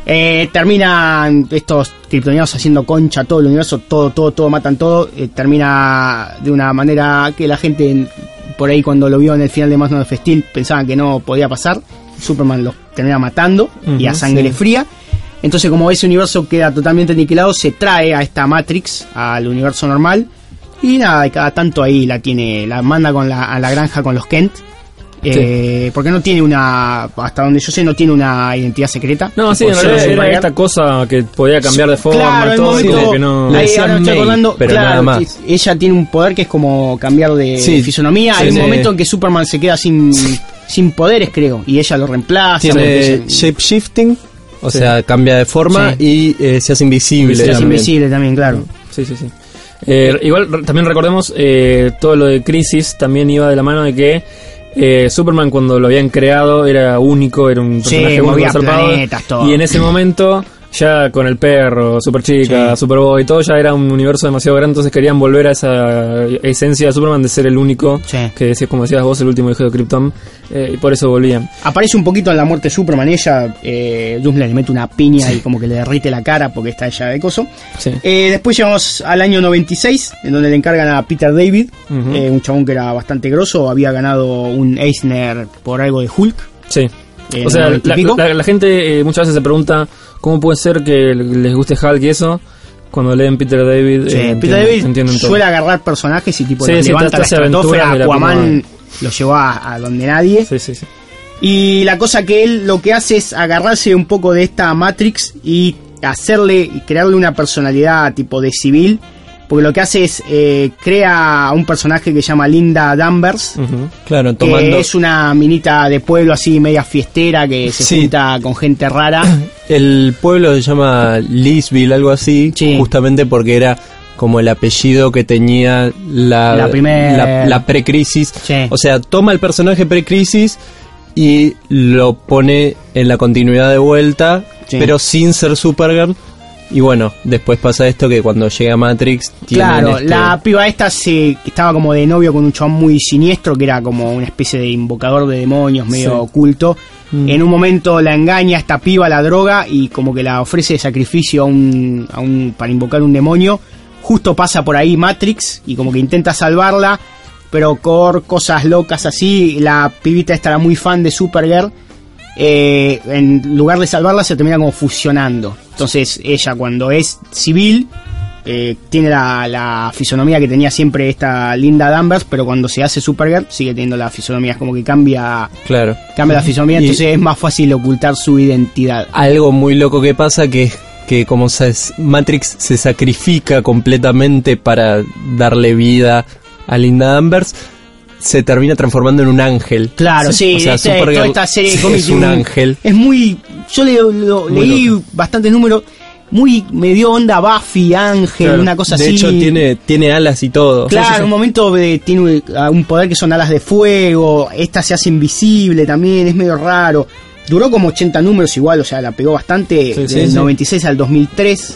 [SPEAKER 2] Eh, terminan estos kryptonianos haciendo concha todo el universo, todo, todo, todo, matan todo. eh, termina de una manera que la gente por ahí cuando lo vio en el final de Man of Steel pensaban que no podía pasar. Superman los termina matando y a sangre
[SPEAKER 1] sí.
[SPEAKER 2] fría. Entonces como ese universo queda totalmente aniquilado, se trae a esta Matrix al universo normal. Y nada, cada tanto ahí la tiene, la manda con la, a la granja con los Kent. Eh, Porque no tiene una, hasta donde yo sé, no tiene una identidad secreta.
[SPEAKER 1] No, sí, en realidad era esta cosa que podía cambiar de forma
[SPEAKER 2] Claro,
[SPEAKER 1] todo, como que no...
[SPEAKER 3] Le
[SPEAKER 2] ahí
[SPEAKER 3] decían
[SPEAKER 2] ahora me estoy
[SPEAKER 3] May,
[SPEAKER 2] acordando,
[SPEAKER 3] pero
[SPEAKER 2] claro,
[SPEAKER 3] nada más.
[SPEAKER 2] Ella tiene un poder que es como cambiar de
[SPEAKER 3] Sí,
[SPEAKER 2] fisonomía.
[SPEAKER 3] sí,
[SPEAKER 2] Hay un momento en que Superman se queda sin, sin poderes, creo, y ella lo reemplaza.
[SPEAKER 3] Tiene shapeshifting, o sea, cambia de forma y eh, se hace invisible.
[SPEAKER 2] se hace
[SPEAKER 3] también.
[SPEAKER 2] invisible también, claro.
[SPEAKER 1] Sí, sí, sí. Eh, igual también recordemos eh, todo lo de Crisis también iba de la mano de que eh, Superman cuando lo habían creado era único, era un
[SPEAKER 2] Sí,
[SPEAKER 1] personaje único
[SPEAKER 2] movía
[SPEAKER 1] zarpado,
[SPEAKER 2] planetas, todo.
[SPEAKER 1] y en ese momento ya con el perro, Super Chica,
[SPEAKER 2] Sí.
[SPEAKER 1] Superboy, todo ya era un universo demasiado grande, entonces querían volver a esa esencia de Superman de ser el único,
[SPEAKER 2] Sí.
[SPEAKER 1] que decías como decías vos, el último hijo de Krypton, eh, y por eso volvían.
[SPEAKER 2] Aparece un poquito en la muerte de Superman. Ella, eh, Doomsday le mete una piña y como que le derrite la cara porque está ella de coso. Eh, después llegamos al año 96, en donde le encargan a Peter David, eh, un chabón que era bastante grosso, había ganado un Eisner por algo de Hulk.
[SPEAKER 1] Sí. O sea,
[SPEAKER 2] en el 90 y
[SPEAKER 1] la,
[SPEAKER 2] pico.
[SPEAKER 1] la- la gente eh, muchas veces se pregunta cómo puede ser que les guste Hulk y eso cuando leen Peter David.
[SPEAKER 2] Sí,
[SPEAKER 1] eh,
[SPEAKER 2] Peter David
[SPEAKER 1] entienden
[SPEAKER 2] suele agarrar personajes y tipo
[SPEAKER 1] Sí,
[SPEAKER 2] los
[SPEAKER 1] sí,
[SPEAKER 2] levanta la estratosfera, Aquaman lo llevó a, a donde nadie.
[SPEAKER 1] Sí, sí, sí.
[SPEAKER 2] Y la cosa que él lo que hace es agarrarse un poco de esta Matrix y hacerle y crearle una personalidad tipo de civil. Porque lo que hace es eh, crea a un personaje que se llama Linda Danvers.
[SPEAKER 3] Claro,
[SPEAKER 2] Que
[SPEAKER 3] tomando
[SPEAKER 2] es una minita de pueblo así media fiestera que se
[SPEAKER 3] Sí.
[SPEAKER 2] junta con gente rara.
[SPEAKER 3] el pueblo se llama Lisville, algo así,
[SPEAKER 2] Sí.
[SPEAKER 3] justamente porque era como el apellido que tenía la,
[SPEAKER 2] La primer-
[SPEAKER 3] la, la precrisis.
[SPEAKER 2] Sí.
[SPEAKER 3] O sea, toma el personaje precrisis y lo pone en la continuidad de vuelta,
[SPEAKER 2] Sí.
[SPEAKER 3] pero sin ser Supergirl. Y bueno, después pasa esto que cuando llega Matrix
[SPEAKER 2] Claro,
[SPEAKER 3] este-
[SPEAKER 2] la piba esta se estaba como de novio con un chabón muy siniestro que era como una especie de invocador de demonios medio
[SPEAKER 1] Sí.
[SPEAKER 2] oculto.
[SPEAKER 3] Mm.
[SPEAKER 2] En un momento la engaña esta piba la droga y como que la ofrece de sacrificio a un, a un para invocar un demonio. Justo pasa por ahí Matrix y como que intenta salvarla, pero por cosas locas así, la pibita esta era muy fan de Supergirl. Eh, en lugar de salvarla se termina como fusionando. Entonces ella cuando es civil eh, tiene la, la fisonomía que tenía siempre esta Linda Danvers, pero cuando se hace Supergirl sigue teniendo la fisonomía, es como que cambia,
[SPEAKER 3] Claro.
[SPEAKER 2] cambia la fisonomía,
[SPEAKER 3] Y-
[SPEAKER 2] entonces es más fácil ocultar su identidad.
[SPEAKER 3] algo muy loco que pasa que es que como se- Matrix se sacrifica completamente para darle vida a Linda Danvers, se termina transformando en un ángel.
[SPEAKER 2] Claro, sí,
[SPEAKER 3] O sea,
[SPEAKER 2] este- toda esta serie de
[SPEAKER 3] es un ángel.
[SPEAKER 2] Es muy. Yo le, lo-
[SPEAKER 3] Muy
[SPEAKER 2] leí
[SPEAKER 3] loco.
[SPEAKER 2] bastantes números. Muy. Me dio onda Buffy, Ángel,
[SPEAKER 1] Claro.
[SPEAKER 2] una cosa
[SPEAKER 3] de
[SPEAKER 2] así.
[SPEAKER 3] hecho, tiene, tiene alas y todo.
[SPEAKER 2] Claro,
[SPEAKER 1] Sí, sí, sí.
[SPEAKER 2] un momento de- tiene un, un poder que son alas de fuego. Esta se hace invisible también, es medio raro. Duró como 80 números igual, o sea, la pegó bastante.
[SPEAKER 1] Sí, sí,
[SPEAKER 2] del
[SPEAKER 1] sí.
[SPEAKER 2] 96 al 2003.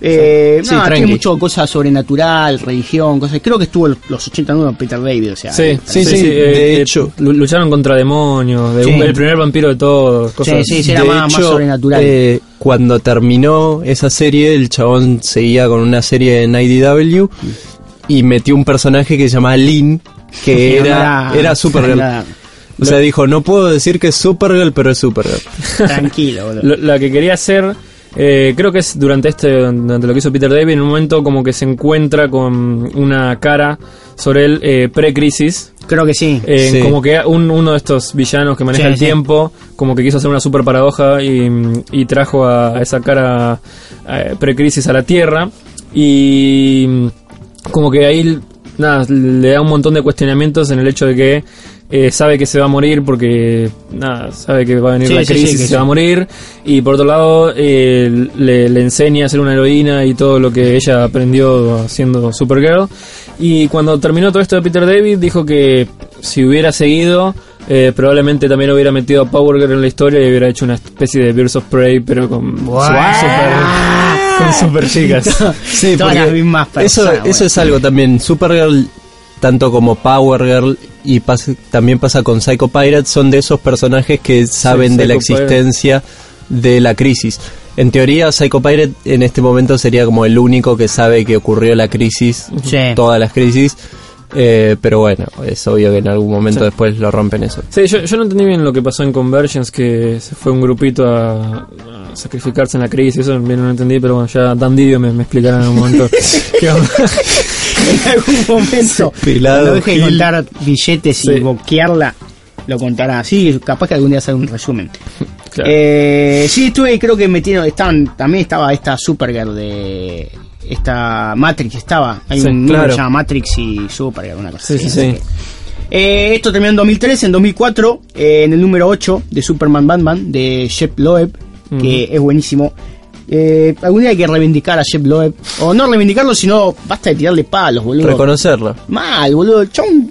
[SPEAKER 2] Eh,
[SPEAKER 3] Sí, tranqui.
[SPEAKER 2] tiene mucho cosa sobrenatural, religión, cosas. Creo que estuvo los 80 números de Peter David, o sea.
[SPEAKER 1] Sí,
[SPEAKER 2] eh,
[SPEAKER 1] sí,
[SPEAKER 3] sí,
[SPEAKER 1] sí,
[SPEAKER 3] de
[SPEAKER 1] eh,
[SPEAKER 3] hecho.
[SPEAKER 1] lu- lucharon contra demonios, de
[SPEAKER 2] Sí.
[SPEAKER 1] un- el primer vampiro de todos, cosas
[SPEAKER 2] Sí, sí, era
[SPEAKER 3] de
[SPEAKER 2] más- más
[SPEAKER 3] hecho,
[SPEAKER 2] sobrenatural.
[SPEAKER 3] eh, cuando terminó esa serie, el chabón seguía con una serie en IDW y metió un personaje que se llamaba Lynn, que
[SPEAKER 2] no
[SPEAKER 3] era, era Supergirl.
[SPEAKER 2] era-
[SPEAKER 3] O sea, dijo, no puedo decir que es Supergirl, pero es Supergirl.
[SPEAKER 2] tranquilo, boludo.
[SPEAKER 1] Lo- que quería hacer, eh, creo que es durante este, durante lo que hizo Peter David, en un momento como que se encuentra con una cara sobre él eh, pre-crisis.
[SPEAKER 2] Creo que sí.
[SPEAKER 1] eh,
[SPEAKER 3] Sí.
[SPEAKER 1] Como que un- uno de estos villanos que maneja
[SPEAKER 2] Sí,
[SPEAKER 1] el
[SPEAKER 2] sí.
[SPEAKER 1] tiempo, como que quiso hacer una super paradoja y, y trajo a esa cara eh, pre-crisis a la Tierra. Y como que ahí nada, le da un montón de cuestionamientos en el hecho de que eh, sabe que se va a morir porque nada, sabe que va a venir
[SPEAKER 2] Sí,
[SPEAKER 1] la crisis
[SPEAKER 2] sí,
[SPEAKER 1] y se va a morir. Y por otro lado, eh, le, le enseña a ser una heroína y todo lo que ella aprendió haciendo Supergirl. Y cuando terminó todo esto de Peter David, dijo que si hubiera seguido, eh, probablemente también hubiera metido a Power Girl en la historia y hubiera hecho una especie de Birds of Prey, pero con super, con super chicas.
[SPEAKER 3] Sí,
[SPEAKER 2] Todas las mismas
[SPEAKER 3] eso,
[SPEAKER 2] personas,
[SPEAKER 3] eso
[SPEAKER 2] bueno.
[SPEAKER 3] es algo también. Supergirl, tanto como Power Girl y pas- también pasa con Psycho Pirate, son de esos personajes que saben de la
[SPEAKER 1] Pirate.
[SPEAKER 3] existencia de la crisis. En teoría, Psycho Pirate en este momento sería como el único que sabe que ocurrió la crisis,
[SPEAKER 2] Sí.
[SPEAKER 3] todas las crisis. Eh, pero bueno, es obvio que en algún momento
[SPEAKER 1] Sí.
[SPEAKER 3] después lo rompen eso.
[SPEAKER 1] Sí, yo, yo no entendí bien lo que pasó en Convergence, que se fue un grupito a, a sacrificarse en la crisis, eso bien no lo entendí, pero bueno, ya Dan Didio me, me explicará en algún momento qué onda.
[SPEAKER 2] En algún momento,
[SPEAKER 3] Pelado,
[SPEAKER 2] deje de contar billetes y boquearla, lo contará. Sí, capaz que algún día hacer un resumen.
[SPEAKER 1] Claro.
[SPEAKER 2] Eh, sí, estuve, creo que metieron, estaban, también estaba esta Supergirl de esta Matrix, estaba. Hay
[SPEAKER 1] Sí,
[SPEAKER 2] un número
[SPEAKER 3] claro.
[SPEAKER 2] que se llama Matrix y Supergirl, una cosa
[SPEAKER 1] Sí,
[SPEAKER 2] así.
[SPEAKER 1] sí,
[SPEAKER 2] Eh, esto terminó en 2003, en 2004, eh, en el número 8 de Superman Batman de Shep Loeb, que es buenísimo. Eh, algún día hay que reivindicar a Shep Loeb, o no reivindicarlo, sino basta de tirarle palos, boludo.
[SPEAKER 3] Reconocerlo.
[SPEAKER 2] Mal, boludo. Chabón,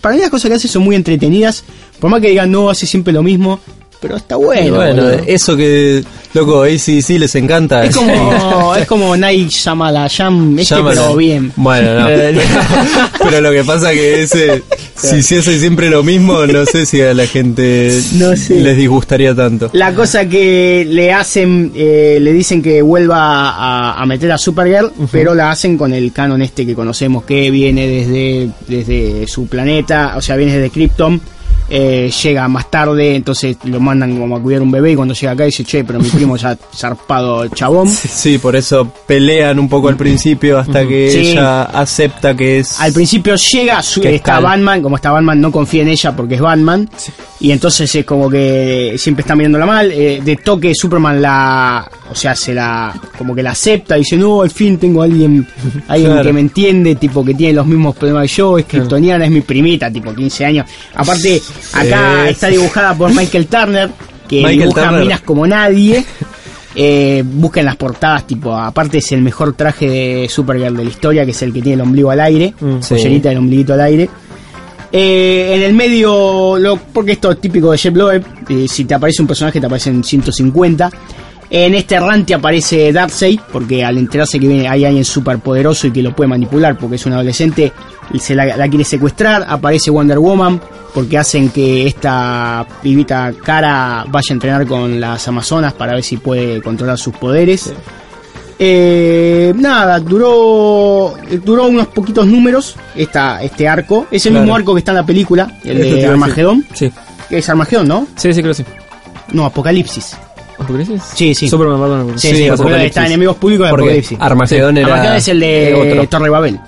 [SPEAKER 2] para mí las cosas que hace son muy entretenidas. Por más que digan, no, hace siempre lo mismo. Pero está bueno.
[SPEAKER 3] bueno,
[SPEAKER 2] boludo.
[SPEAKER 3] eso que, loco, ahí sí, sí les encanta.
[SPEAKER 2] es como, es como Night Shyamalan, Jam, este, pero bien.
[SPEAKER 3] Bueno, no. Pero lo que pasa que ese, si se hace siempre lo mismo, no sé si a la gente
[SPEAKER 2] No sé.
[SPEAKER 3] les disgustaría tanto.
[SPEAKER 2] La cosa que le hacen, eh, le dicen que vuelva a, a meter a Supergirl, pero la hacen con el canon este que conocemos, que viene desde, desde su planeta, o sea, viene desde Krypton. Eh, llega más tarde, entonces lo mandan como a cuidar un bebé y cuando llega acá dice, che, pero mi primo ya zarpado chabón.
[SPEAKER 3] Sí, por eso pelean un poco al principio hasta que
[SPEAKER 2] Sí.
[SPEAKER 3] ella acepta que es...
[SPEAKER 2] Al principio llega, su- está. Batman, como está Batman no confía en ella porque es Batman, y entonces es como que siempre está mirándola mal, eh, de toque Superman la, o sea, se la, como que la acepta, dice, no, al fin tengo a alguien, alguien
[SPEAKER 3] Claro.
[SPEAKER 2] que me entiende, tipo que tiene los mismos problemas que yo, es kryptoniana, es mi primita, tipo 15 años, aparte, acá
[SPEAKER 3] Sí.
[SPEAKER 2] está dibujada por Michael Turner, que
[SPEAKER 3] Michael
[SPEAKER 2] dibuja
[SPEAKER 3] Turner.
[SPEAKER 2] minas como nadie, eh, busquen las portadas, tipo, aparte es el mejor traje de Supergirl de la historia, que es el que tiene el ombligo al aire,
[SPEAKER 1] Mm,
[SPEAKER 3] sí.
[SPEAKER 2] del ombliguito al aire. Eh, en el medio, lo, porque esto es típico de Jeff Loeb, eh, si te aparece un personaje te aparecen 150. En este errante aparece Darkseid, porque al enterarse que viene, hay alguien súper poderoso y que lo puede manipular, porque es un adolescente, se la, la quiere secuestrar. Aparece Wonder Woman, porque hacen que esta pibita cara vaya a entrenar con las Amazonas para ver si puede controlar sus poderes. Eh, nada, duró duró unos poquitos números esta, este arco. Es el
[SPEAKER 3] Claro.
[SPEAKER 2] mismo arco que está en la película, el de
[SPEAKER 1] decir.
[SPEAKER 2] Armagedón.
[SPEAKER 1] Sí.
[SPEAKER 2] Que es Armagedón, ¿no?
[SPEAKER 1] Sí, sí, creo que sí.
[SPEAKER 2] No, Apocalipsis.
[SPEAKER 1] ¿Apocalipsis?
[SPEAKER 2] Sí, sí.
[SPEAKER 1] Superman, Batman,
[SPEAKER 2] Sí, sí, porque
[SPEAKER 3] Apocalipsis.
[SPEAKER 2] está Enemigos Públicos de Apocalipsis.
[SPEAKER 3] Armagedón era...
[SPEAKER 2] Armagedón es el de
[SPEAKER 1] otro.
[SPEAKER 2] Torre Babel.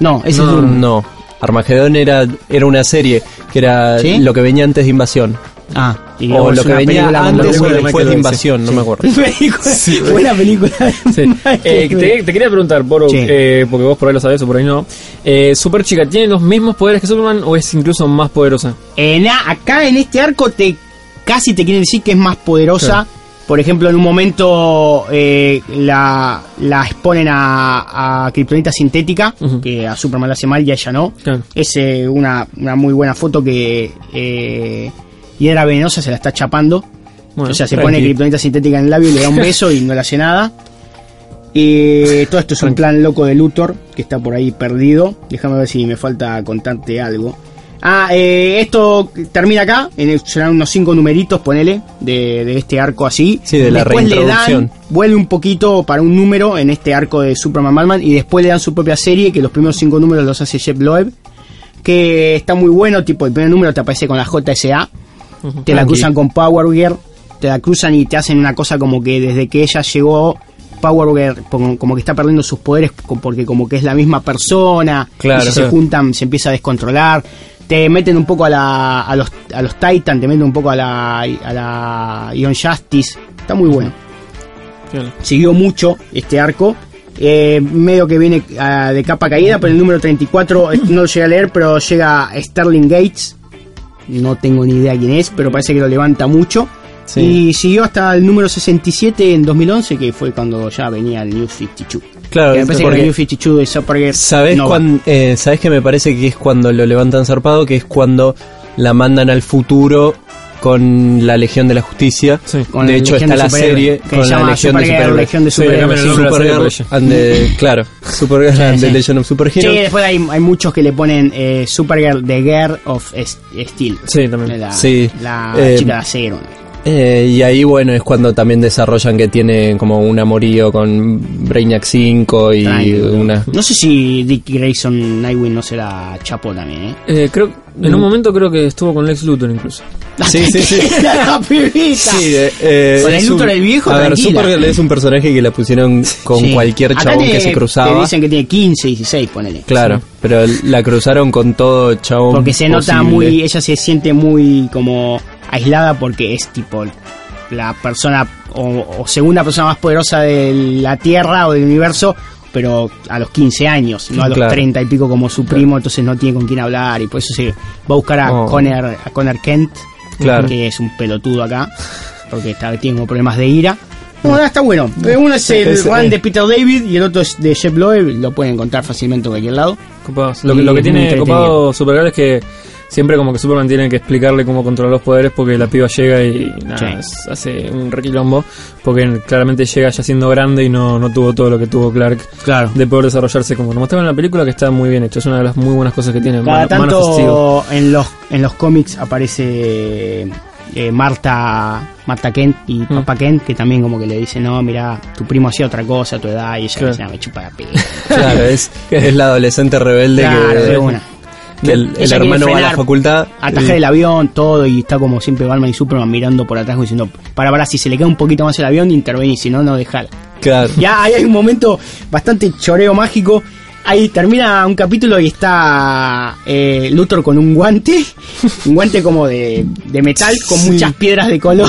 [SPEAKER 2] No, ese
[SPEAKER 3] no,
[SPEAKER 2] es un...
[SPEAKER 3] no. Armagedón era, era una serie que era
[SPEAKER 2] ¿Sí?
[SPEAKER 3] lo que venía antes de Invasión.
[SPEAKER 2] Ah, y
[SPEAKER 3] o lo que venía antes o después de
[SPEAKER 1] Sí.
[SPEAKER 3] Invasión, no me acuerdo.
[SPEAKER 2] Película- buena película.
[SPEAKER 1] Sí. Eh, te, te quería preguntar, Boro,
[SPEAKER 2] Sí.
[SPEAKER 1] eh, porque vos por ahí lo sabés o por ahí no. Eh, Super Chica, ¿tiene los mismos poderes que Superman o es incluso más poderosa?
[SPEAKER 2] Eh, na- acá en este arco te casi te quieren decir que es más poderosa. Por ejemplo, en un momento eh, la, la exponen a, a Kryptonita sintética, que a Superman le hace mal y a ella no.
[SPEAKER 1] Claro.
[SPEAKER 2] Es eh, una, una muy buena foto que eh, Hiedra Venenosa se la está chapando.
[SPEAKER 1] Bueno,
[SPEAKER 2] o sea, se pone Kryptonita sintética en el labio y le da un beso y no le hace nada. Y todo esto es un plan loco de Luthor que está por ahí perdido. Déjame ver si me falta contarte algo. Ah, eh, esto termina acá. En el- serán unos cinco numeritos, ponele, de, de este arco así.
[SPEAKER 3] Sí, de la
[SPEAKER 2] después le dan, vuelve un poquito para un número en este arco de Superman Batman. Y después le dan su propia serie, que los primeros cinco números los hace Jeff Loeb. Que está muy bueno, tipo, el primer número te aparece con la JSA. Te la cruzan con Power Girl, te la cruzan y te hacen una cosa como que desde que ella llegó, Power Girl como, que está perdiendo sus poderes porque como que es la misma persona,
[SPEAKER 3] Claro.
[SPEAKER 2] y si se juntan se empieza a descontrolar. Te meten un poco a, la, a, los, a los Titan, te meten un poco a la, a la Ion Justice. Está muy bueno siguió mucho este arco. Eh, medio que viene ah, de capa caída, pero el número 34 eh, no lo llegué a leer, pero llega Sterling Gates, no tengo ni idea quién es, pero parece que lo levanta mucho.
[SPEAKER 3] Sí.
[SPEAKER 2] Y siguió hasta el número 67 en 2011, que fue cuando ya venía el New 52.
[SPEAKER 3] Claro,
[SPEAKER 2] que me parece que
[SPEAKER 3] porque-
[SPEAKER 2] New 52 de Supergirl
[SPEAKER 3] ¿Sabes,
[SPEAKER 2] no
[SPEAKER 3] eh, ¿Sabes que me parece que es cuando lo levantan zarpado? Que es cuando la mandan al futuro con la Legión de la Justicia.
[SPEAKER 1] Sí.
[SPEAKER 2] Con
[SPEAKER 3] de hecho,
[SPEAKER 2] Legión
[SPEAKER 3] está
[SPEAKER 2] de
[SPEAKER 3] la serie
[SPEAKER 2] que
[SPEAKER 3] con
[SPEAKER 2] se
[SPEAKER 3] la Legión de
[SPEAKER 2] Supergirl,
[SPEAKER 3] Superhéroes.
[SPEAKER 1] Sí,
[SPEAKER 2] sí.
[SPEAKER 3] claro, Supergirl
[SPEAKER 2] Sí,
[SPEAKER 3] and the
[SPEAKER 2] sí.
[SPEAKER 3] Legend of
[SPEAKER 2] Sí,
[SPEAKER 3] Superheroes.
[SPEAKER 2] después hay, hay muchos que le ponen eh, Supergirl The Girl of Steel.
[SPEAKER 1] Sí, también.
[SPEAKER 2] La,
[SPEAKER 3] Sí.
[SPEAKER 2] la
[SPEAKER 3] Eh,
[SPEAKER 2] chica de acero.
[SPEAKER 3] Eh, y ahí, bueno, es cuando también desarrollan que tiene como un amorío con Brainiac 5 y
[SPEAKER 2] Tranquilo.
[SPEAKER 3] una...
[SPEAKER 2] No sé si Dick Grayson Nightwing no será chapo también, ¿eh?
[SPEAKER 1] Eh, creo, en
[SPEAKER 3] Mm.
[SPEAKER 1] un momento creo que estuvo con Lex Luthor incluso.
[SPEAKER 3] Sí, sí, sí.
[SPEAKER 2] la pibita.
[SPEAKER 3] Sí, eh, eh,
[SPEAKER 2] Con el
[SPEAKER 3] es
[SPEAKER 2] Luthor el viejo,
[SPEAKER 3] A ver. Supergirl es un personaje que la pusieron con
[SPEAKER 2] Sí.
[SPEAKER 3] cualquier
[SPEAKER 2] Acá
[SPEAKER 3] chabón
[SPEAKER 2] tiene-
[SPEAKER 3] que se
[SPEAKER 2] Te
[SPEAKER 3] cruzaba.
[SPEAKER 2] dicen que tiene 15, 16, ponele.
[SPEAKER 3] Claro, pero la cruzaron con todo chabón.
[SPEAKER 2] Porque se nota
[SPEAKER 3] posible.
[SPEAKER 2] muy, ella se siente muy como aislada porque es tipo la persona o, o segunda persona más poderosa de la Tierra o del universo, pero a los 15 años, no a los
[SPEAKER 3] Claro.
[SPEAKER 2] 30 y pico como su primo, entonces no tiene con quién hablar y por eso se va a buscar a
[SPEAKER 3] Oh.
[SPEAKER 2] Connor, a Connor Kent,
[SPEAKER 3] Claro.
[SPEAKER 2] que es un pelotudo acá, porque está, tiene como problemas de ira. Bueno, está bueno. Uno es el
[SPEAKER 3] Es-
[SPEAKER 2] run de Peter David y el otro es de Jeff Loeb, lo pueden encontrar fácilmente en cualquier lado.
[SPEAKER 1] Copados. Lo, que- lo que tiene copado Supergirl es que siempre como que Superman tiene que explicarle cómo controlar los poderes porque la piba llega y nada,
[SPEAKER 2] Sí.
[SPEAKER 1] es- hace un requilombo porque claramente llega ya siendo grande y no, no tuvo todo lo que tuvo Clark
[SPEAKER 2] Claro.
[SPEAKER 1] de poder desarrollarse como nos mostraron en la película que está muy bien hecho, es una de las muy buenas cosas que tiene
[SPEAKER 2] Cada
[SPEAKER 1] Man-
[SPEAKER 2] tanto en los en los cómics aparece eh, Marta Marta Kent y
[SPEAKER 1] Mm.
[SPEAKER 2] Papá Kent que también como que le dice no mira tu primo hacía otra cosa a tu edad y ella
[SPEAKER 1] Claro.
[SPEAKER 2] dice "No, me chupa la pena
[SPEAKER 3] Claro, es, es la adolescente rebelde
[SPEAKER 2] claro
[SPEAKER 3] que,
[SPEAKER 2] de una
[SPEAKER 3] que el, hermano va a la facultad.
[SPEAKER 2] atajar el avión todo y está como siempre Batman y Superman mirando por atrás diciendo para para si se le cae un poquito más el avión intervenir si no no dejala
[SPEAKER 3] Claro.
[SPEAKER 2] ya ahí hay un momento bastante choreo mágico. Ahí termina un capítulo y está eh, Luthor con un guante, un guante como de, de metal con
[SPEAKER 3] Sí.
[SPEAKER 2] muchas piedras de color.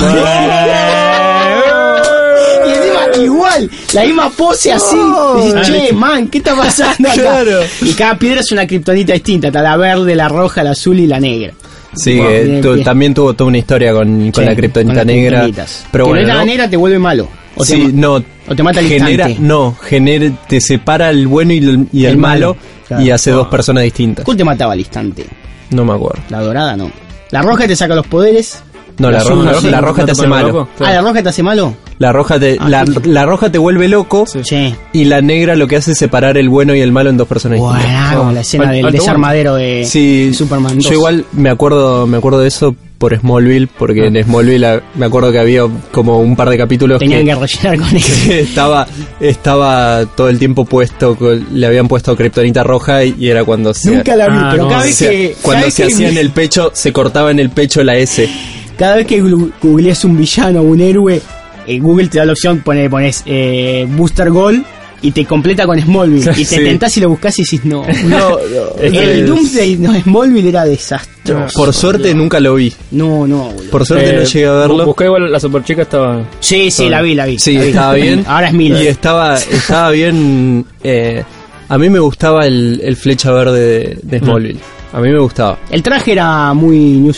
[SPEAKER 2] Igual, la misma pose así. Dices, che, man, ¿qué está pasando acá?
[SPEAKER 3] Claro.
[SPEAKER 2] Y cada piedra es una kriptonita distinta, está la verde, la roja, la azul y la negra.
[SPEAKER 3] Sí,
[SPEAKER 2] Wow, bien.
[SPEAKER 3] también tuvo toda una historia con, con
[SPEAKER 2] Sí,
[SPEAKER 3] la kriptonita negra. Pero
[SPEAKER 2] que
[SPEAKER 3] bueno,
[SPEAKER 2] no
[SPEAKER 3] ¿no?
[SPEAKER 2] la negra te vuelve malo. O te
[SPEAKER 3] sí,
[SPEAKER 2] ma-
[SPEAKER 3] no.
[SPEAKER 2] o te mata al
[SPEAKER 3] genera,
[SPEAKER 2] instante.
[SPEAKER 3] No, genera, te separa el bueno y el, y el
[SPEAKER 2] El
[SPEAKER 3] malo,
[SPEAKER 2] malo, claro.
[SPEAKER 3] y hace dos personas distintas.
[SPEAKER 2] ¿Cuál te mataba al instante?
[SPEAKER 3] No me acuerdo.
[SPEAKER 2] La dorada no. La roja te saca los poderes.
[SPEAKER 3] No, la,
[SPEAKER 2] La azul,
[SPEAKER 3] roja,
[SPEAKER 2] sí.
[SPEAKER 3] la roja
[SPEAKER 1] ¿No
[SPEAKER 3] te
[SPEAKER 1] te
[SPEAKER 3] hace malo.
[SPEAKER 1] loco?
[SPEAKER 2] Ah, la roja te hace malo.
[SPEAKER 3] La roja te,
[SPEAKER 2] Ah,
[SPEAKER 3] la,
[SPEAKER 2] sí.
[SPEAKER 3] la roja te vuelve loco
[SPEAKER 1] Sí.
[SPEAKER 3] Y la negra lo que hace es separar el bueno y el malo en dos personas distintas.
[SPEAKER 2] Buena, como la escena
[SPEAKER 1] Al-
[SPEAKER 2] del
[SPEAKER 1] alto
[SPEAKER 2] desarmadero de
[SPEAKER 3] Sí,
[SPEAKER 2] Superman 2.
[SPEAKER 3] yo igual me acuerdo, me acuerdo de eso por Smallville, porque en Smallville ah, me acuerdo que había como un par de capítulos
[SPEAKER 2] Tenían
[SPEAKER 3] que,
[SPEAKER 2] que rellenar con eso.
[SPEAKER 3] estaba, estaba todo el tiempo puesto, le habían puesto kriptonita roja y, y era cuando se,
[SPEAKER 2] Nunca la vi,
[SPEAKER 1] Ah,
[SPEAKER 2] pero
[SPEAKER 1] no,
[SPEAKER 2] cada vez
[SPEAKER 3] se-
[SPEAKER 2] que.
[SPEAKER 3] cuando se
[SPEAKER 2] que-
[SPEAKER 3] hacía en el pecho, se cortaba en el pecho la S.
[SPEAKER 2] Cada vez que googleas un villano o un héroe, eh, Google te da la opción, pone, pones eh, Booster Gold y te completa con Smallville. y te
[SPEAKER 3] Sí.
[SPEAKER 2] tentás y lo buscas y decís, no.
[SPEAKER 3] No,
[SPEAKER 2] El Doomsday, no, Smallville era desastroso.
[SPEAKER 3] por suerte nunca lo vi.
[SPEAKER 2] No, no, boludo.
[SPEAKER 3] Por suerte no
[SPEAKER 1] Eh,
[SPEAKER 3] llegué a verlo.
[SPEAKER 1] Busqué igual la super chica estaba.
[SPEAKER 2] Sí, sí, la vi, la vi.
[SPEAKER 3] Sí,
[SPEAKER 2] la vi.
[SPEAKER 3] estaba bien.
[SPEAKER 2] Ahora es Miller.
[SPEAKER 3] Y estaba, estaba bien. eh, a mí me gustaba el, el flecha verde de, de Smallville. A mí me gustaba.
[SPEAKER 2] El traje era muy New,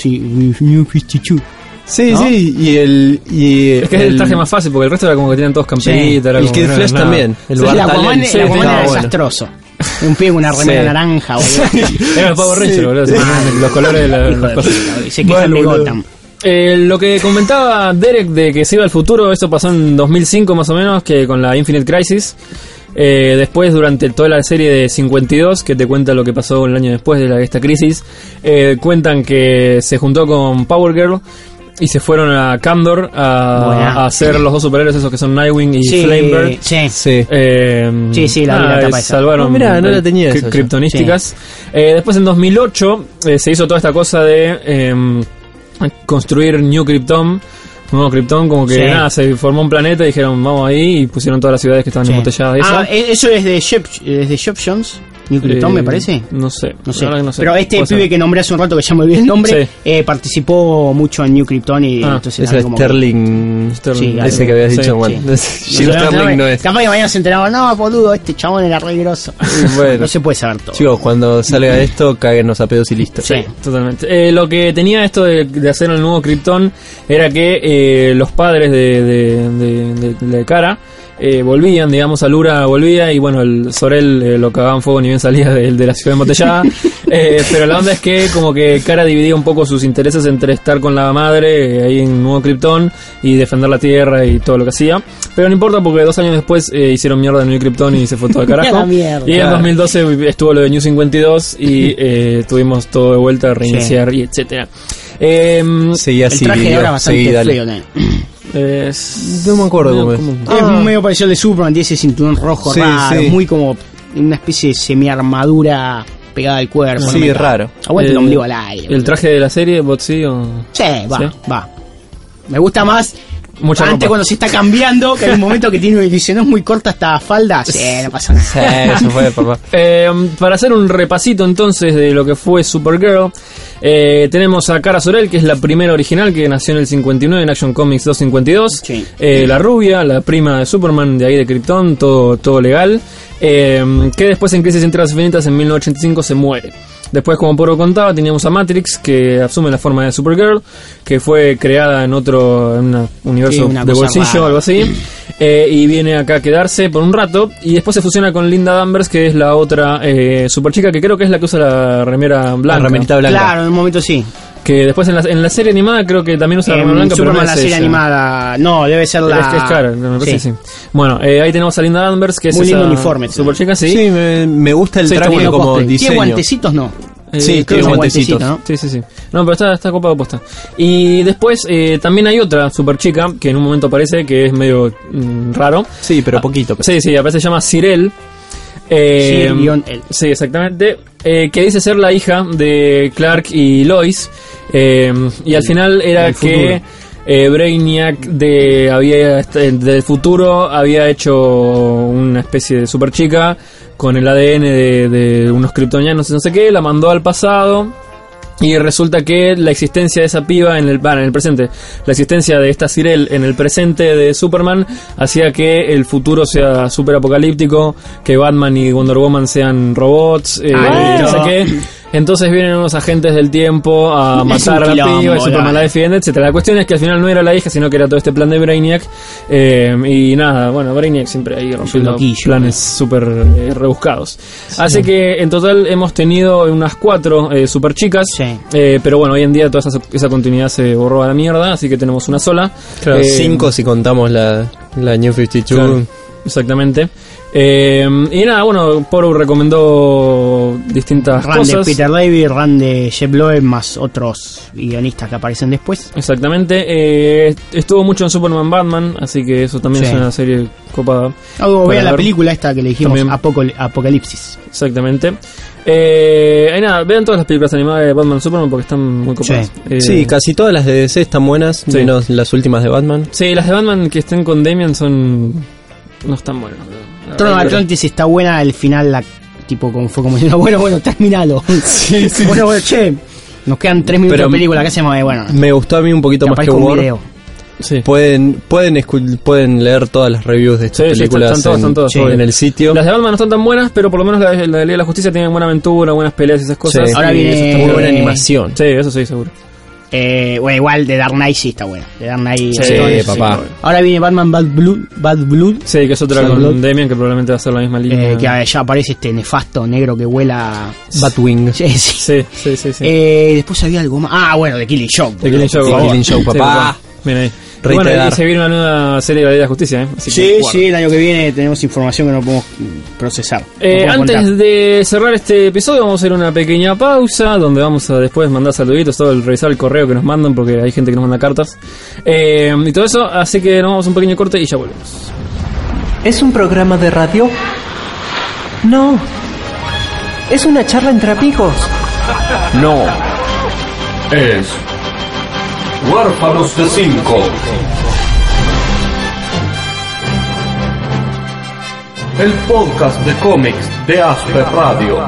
[SPEAKER 2] New 52.
[SPEAKER 3] Sí,
[SPEAKER 2] ¿No?
[SPEAKER 3] sí. Y el. Y
[SPEAKER 1] Es que es el traje más fácil porque el resto era como que tenían todos camperitas. era
[SPEAKER 3] el
[SPEAKER 1] como
[SPEAKER 3] Kid Flash también. El
[SPEAKER 2] Sí, el Aquaman, el Aquaman era
[SPEAKER 3] bueno.
[SPEAKER 2] desastroso. Un pibe con una remera
[SPEAKER 3] Sí.
[SPEAKER 2] naranja, boludo.
[SPEAKER 1] Era el Power Ranger, boludo. Los colores de la-
[SPEAKER 2] Hijo de. Se quejan de. Gotham.
[SPEAKER 1] Eh, lo que comentaba Derek de que se iba al futuro, esto pasó en 2005 más o menos, que con la Infinite Crisis. Eh, después, durante toda la serie de 52, que te cuenta lo que pasó el año después de la- esta crisis, eh, cuentan que se juntó con Power Girl y se fueron a Kandor a, hacer los dos superhéroes esos que son Nightwing y
[SPEAKER 2] Sí,
[SPEAKER 1] Flamebird.
[SPEAKER 2] sí.
[SPEAKER 3] Sí.
[SPEAKER 1] Eh,
[SPEAKER 2] Sí, sí, la vi, la tapa
[SPEAKER 1] salvaron
[SPEAKER 3] mirá, no la tenía
[SPEAKER 1] cri-
[SPEAKER 3] esa yo.
[SPEAKER 1] Kryptonísticas. Eh, después en 2008 eh, se hizo toda esta cosa de em, construir New Krypton. Nuevo Krypton, como que
[SPEAKER 2] Sí.
[SPEAKER 1] nada, se formó un planeta y dijeron vamos ahí y pusieron todas las ciudades que estaban
[SPEAKER 2] Sí.
[SPEAKER 1] embotelladas
[SPEAKER 2] Ah,
[SPEAKER 1] eso.
[SPEAKER 2] eh, eso es de Shep, es de Shep Jones. New Krypton,
[SPEAKER 1] Eh,
[SPEAKER 2] me parece.
[SPEAKER 1] No sé.
[SPEAKER 2] No sé.
[SPEAKER 1] no.
[SPEAKER 2] Pero este pibe que nombré hace un rato, que ya me olvidé el nombre,
[SPEAKER 1] Sí.
[SPEAKER 2] eh, participó mucho en New Krypton y
[SPEAKER 1] Ah,
[SPEAKER 2] entonces...
[SPEAKER 3] Ese
[SPEAKER 2] como
[SPEAKER 3] Sterling.
[SPEAKER 1] Sterling,
[SPEAKER 2] Sí,
[SPEAKER 3] ese que habías
[SPEAKER 1] Sí,
[SPEAKER 3] dicho, bueno.
[SPEAKER 2] No,
[SPEAKER 3] Sterling no es.
[SPEAKER 2] Capaz que mañana se enteraba, no, boludo, este chabón era re grosso.
[SPEAKER 3] Bueno.
[SPEAKER 2] no se puede saber todo.
[SPEAKER 3] Chicos, cuando salga esto, cáguenos a pedos y listo.
[SPEAKER 2] Sí.
[SPEAKER 1] Totalmente. Eh, lo que tenía esto de, de hacer el nuevo Krypton era que eh, los padres de, de, de, de- de Kara eh, volvían, digamos, Alura volvía y bueno, el Sorel eh, lo cagaban fuego ni bien salía de, de la ciudad embotellada. Eh, pero la onda es que como que Kara dividía un poco sus intereses entre estar con la madre eh, ahí en Nuevo Krypton y defender la Tierra y todo lo que hacía. Pero no importa porque dos años después eh, hicieron mierda en Nuevo Krypton y se fue todo al
[SPEAKER 2] A
[SPEAKER 1] carajo. Y en
[SPEAKER 3] Claro.
[SPEAKER 1] 2012 estuvo lo de New 52 y eh, tuvimos todo de vuelta a reiniciar y etcétera. Em,
[SPEAKER 3] Seguí
[SPEAKER 2] El
[SPEAKER 3] así, seguí, dale.
[SPEAKER 2] feo, ¿no?
[SPEAKER 1] Es-
[SPEAKER 3] No me acuerdo cómo es.
[SPEAKER 1] como-
[SPEAKER 2] Es medio parecido al de Superman, tiene ese cinturón rojo
[SPEAKER 3] Sí,
[SPEAKER 2] raro,
[SPEAKER 3] sí.
[SPEAKER 2] muy como una especie de semi-armadura pegada al cuerpo.
[SPEAKER 3] Sí, raro.
[SPEAKER 2] Aguanta el ombligo al aire.
[SPEAKER 1] ¿El traje de la serie, bot sí o...?
[SPEAKER 2] Sí, va,
[SPEAKER 1] ¿Sí?
[SPEAKER 2] va. Me gusta más
[SPEAKER 1] Mucha
[SPEAKER 2] antes
[SPEAKER 1] ropa.
[SPEAKER 2] cuando se está cambiando, que hay un momento que tiene dice, no es muy corta esta falda. Sí, no pasa nada.
[SPEAKER 3] Sí, eso fue, papá.
[SPEAKER 1] Eh, para hacer un repasito entonces de lo que fue Supergirl, eh, tenemos a Kara Sorel, que es la primera original que nació en el 59 en Action Comics 252.
[SPEAKER 2] Sí.
[SPEAKER 1] Eh, la rubia, la prima de Superman de ahí de Krypton, todo, todo legal. Eh, que después en Crisis entre las Infinitas en 1985 se muere. Después, como Poro contaba, teníamos a Matrix, que asume la forma de Supergirl, que fue creada en otro en un universo
[SPEAKER 2] Sí, una
[SPEAKER 1] de bolsillo,
[SPEAKER 2] rara.
[SPEAKER 1] algo así. Eh, y viene acá a quedarse por un rato. Y después se fusiona con Linda Danvers, que es la otra eh, super chica, que creo que es la que usa la remera blanca.
[SPEAKER 3] La remerita blanca.
[SPEAKER 2] Claro, en un momento sí.
[SPEAKER 1] Que después en la, en la serie animada creo que también usa la
[SPEAKER 2] En
[SPEAKER 1] blanca, pero no
[SPEAKER 2] Superman,
[SPEAKER 1] es
[SPEAKER 2] la serie
[SPEAKER 1] ella.
[SPEAKER 2] animada. No, debe ser la.
[SPEAKER 1] Es, es cara, me parece
[SPEAKER 2] Sí.
[SPEAKER 1] que sí. Bueno, eh, ahí tenemos a Linda Danvers, que es
[SPEAKER 2] Muy lindo
[SPEAKER 1] esa
[SPEAKER 2] uniforme,
[SPEAKER 1] super chica, sí.
[SPEAKER 3] Sí, me, me gusta el
[SPEAKER 1] Sí,
[SPEAKER 3] traje
[SPEAKER 1] bueno
[SPEAKER 3] como
[SPEAKER 2] Cosplay.
[SPEAKER 3] diseño.
[SPEAKER 2] ¿Tiene guantecitos? No.
[SPEAKER 1] Eh,
[SPEAKER 3] Sí,
[SPEAKER 1] creo que
[SPEAKER 3] guantecitos.
[SPEAKER 2] guantecitos, ¿no?
[SPEAKER 1] Sí, sí, sí. No, pero está, está copada puesta. Y después eh, también hay otra super chica que en un momento aparece que es medio mm, raro.
[SPEAKER 3] Sí, pero poquito.
[SPEAKER 1] Sí, sí, aparece, se llama Cirel. Eh,
[SPEAKER 2] Sí, guion él.
[SPEAKER 1] sí, exactamente. Eh, que dice ser la hija de Clark y Lois. Eh, y al final era que eh, Brainiac de, había, del futuro había hecho una especie de super chica con el ADN de, de unos kryptonianos y no sé qué. La mandó al pasado. Y resulta que la existencia de esa piba en el, bueno, en el presente, la existencia de esta Cirel en el presente de Superman hacía que el futuro sea super apocalíptico, que Batman y Wonder Woman sean robots, eh,
[SPEAKER 2] Ah,
[SPEAKER 1] no sé qué. Entonces vienen unos agentes del tiempo a matar a la piba y Superman la defiende, etcétera. La cuestión es que al final no era la hija, sino que era todo este plan de Brainiac. eh, y nada, bueno, Brainiac siempre ahí rompiendo planes súper eh, rebuscados. Así que en total hemos tenido unas cuatro eh, super chicas.
[SPEAKER 2] Sí.
[SPEAKER 1] Eh, pero bueno, hoy en día toda esa, esa continuidad se borró a la mierda, así que tenemos una sola.
[SPEAKER 3] Claro,
[SPEAKER 1] Eh,
[SPEAKER 3] cinco si contamos la, la New 52.
[SPEAKER 1] Claro. Exactamente. Eh, y nada, bueno, Poru recomendó distintas
[SPEAKER 2] Run de
[SPEAKER 1] cosas.
[SPEAKER 2] Peter David, Run de Jeff Loeb, más otros guionistas que aparecen después.
[SPEAKER 1] Exactamente. Eh, estuvo mucho en Superman Batman, así que eso también
[SPEAKER 2] Sí.
[SPEAKER 1] es una serie copada.
[SPEAKER 2] Vean la película esta que le dijimos. Apocol- Apocalipsis.
[SPEAKER 1] Exactamente. Eh, y nada, vean todas las películas animadas de Batman y Superman porque están muy copadas.
[SPEAKER 2] Sí.
[SPEAKER 1] Eh,
[SPEAKER 3] Sí, casi todas las de DC están buenas,
[SPEAKER 1] Sí.
[SPEAKER 3] menos las últimas de Batman.
[SPEAKER 1] Sí, las de Batman que estén con Damian son. No están buenas. la
[SPEAKER 2] Trono de. Atlantis está buena, al final la tipo como fue como diciendo, bueno, bueno, terminalo. bueno, bueno, che, nos quedan tres minutos
[SPEAKER 3] Pero-
[SPEAKER 2] de película, ¿qué hacemos? Eh, Bueno,
[SPEAKER 3] Me gustó a mí un poquito más que
[SPEAKER 2] un
[SPEAKER 3] War.
[SPEAKER 2] video.
[SPEAKER 1] Sí.
[SPEAKER 3] Pueden, pueden, pueden leer todas las reviews de estas
[SPEAKER 1] Sí, sí,
[SPEAKER 3] películas
[SPEAKER 1] están todas,
[SPEAKER 3] en,
[SPEAKER 1] están todas,
[SPEAKER 3] sí, en el sitio.
[SPEAKER 1] Las de Batman no están tan buenas, pero por lo menos la, de- la de Liga de la Justicia tiene buena aventura, buenas peleas y esas cosas.
[SPEAKER 3] Sí.
[SPEAKER 2] Ahora viene-
[SPEAKER 1] eso está
[SPEAKER 3] Muy buena animación.
[SPEAKER 1] Sí, eso sí, seguro.
[SPEAKER 2] Eh, bueno, igual de Dark Knight sí está buena. De Dark Knight.
[SPEAKER 1] Sí,
[SPEAKER 3] papá.
[SPEAKER 2] Ahora viene Batman Bad Blood, Bad Blood
[SPEAKER 1] Sí, que es otra con
[SPEAKER 2] Blood.
[SPEAKER 1] Damian que probablemente va a ser la misma línea.
[SPEAKER 2] eh, que ya aparece este nefasto negro que vuela.
[SPEAKER 3] Batwing.
[SPEAKER 2] Sí, sí.
[SPEAKER 1] Sí, sí, sí. sí.
[SPEAKER 2] Eh, después había algo más. Ah, bueno, de Killing Joke.
[SPEAKER 1] The Killing
[SPEAKER 2] favor.
[SPEAKER 3] Killing
[SPEAKER 1] Sí,
[SPEAKER 3] papá.
[SPEAKER 1] Bien ahí. Bueno, y se viene una nueva serie de la Liga de la Justicia, ¿eh? Así
[SPEAKER 2] Sí,
[SPEAKER 1] que,
[SPEAKER 2] sí, el año que viene tenemos información que no podemos procesar. No
[SPEAKER 1] Eh,
[SPEAKER 2] podemos
[SPEAKER 1] antes
[SPEAKER 2] contar.
[SPEAKER 1] de cerrar este episodio vamos a hacer una pequeña pausa donde vamos a después mandar saluditos, todo el revisar el correo que nos mandan porque hay gente que nos manda cartas eh, y todo eso, así que nos vamos a un pequeño corte y ya volvemos.
[SPEAKER 4] ¿Es un programa de radio? No. Es una charla entre amigos.
[SPEAKER 5] No. Es. Huérfanos de cinco. el podcast de cómics de Asper Radio.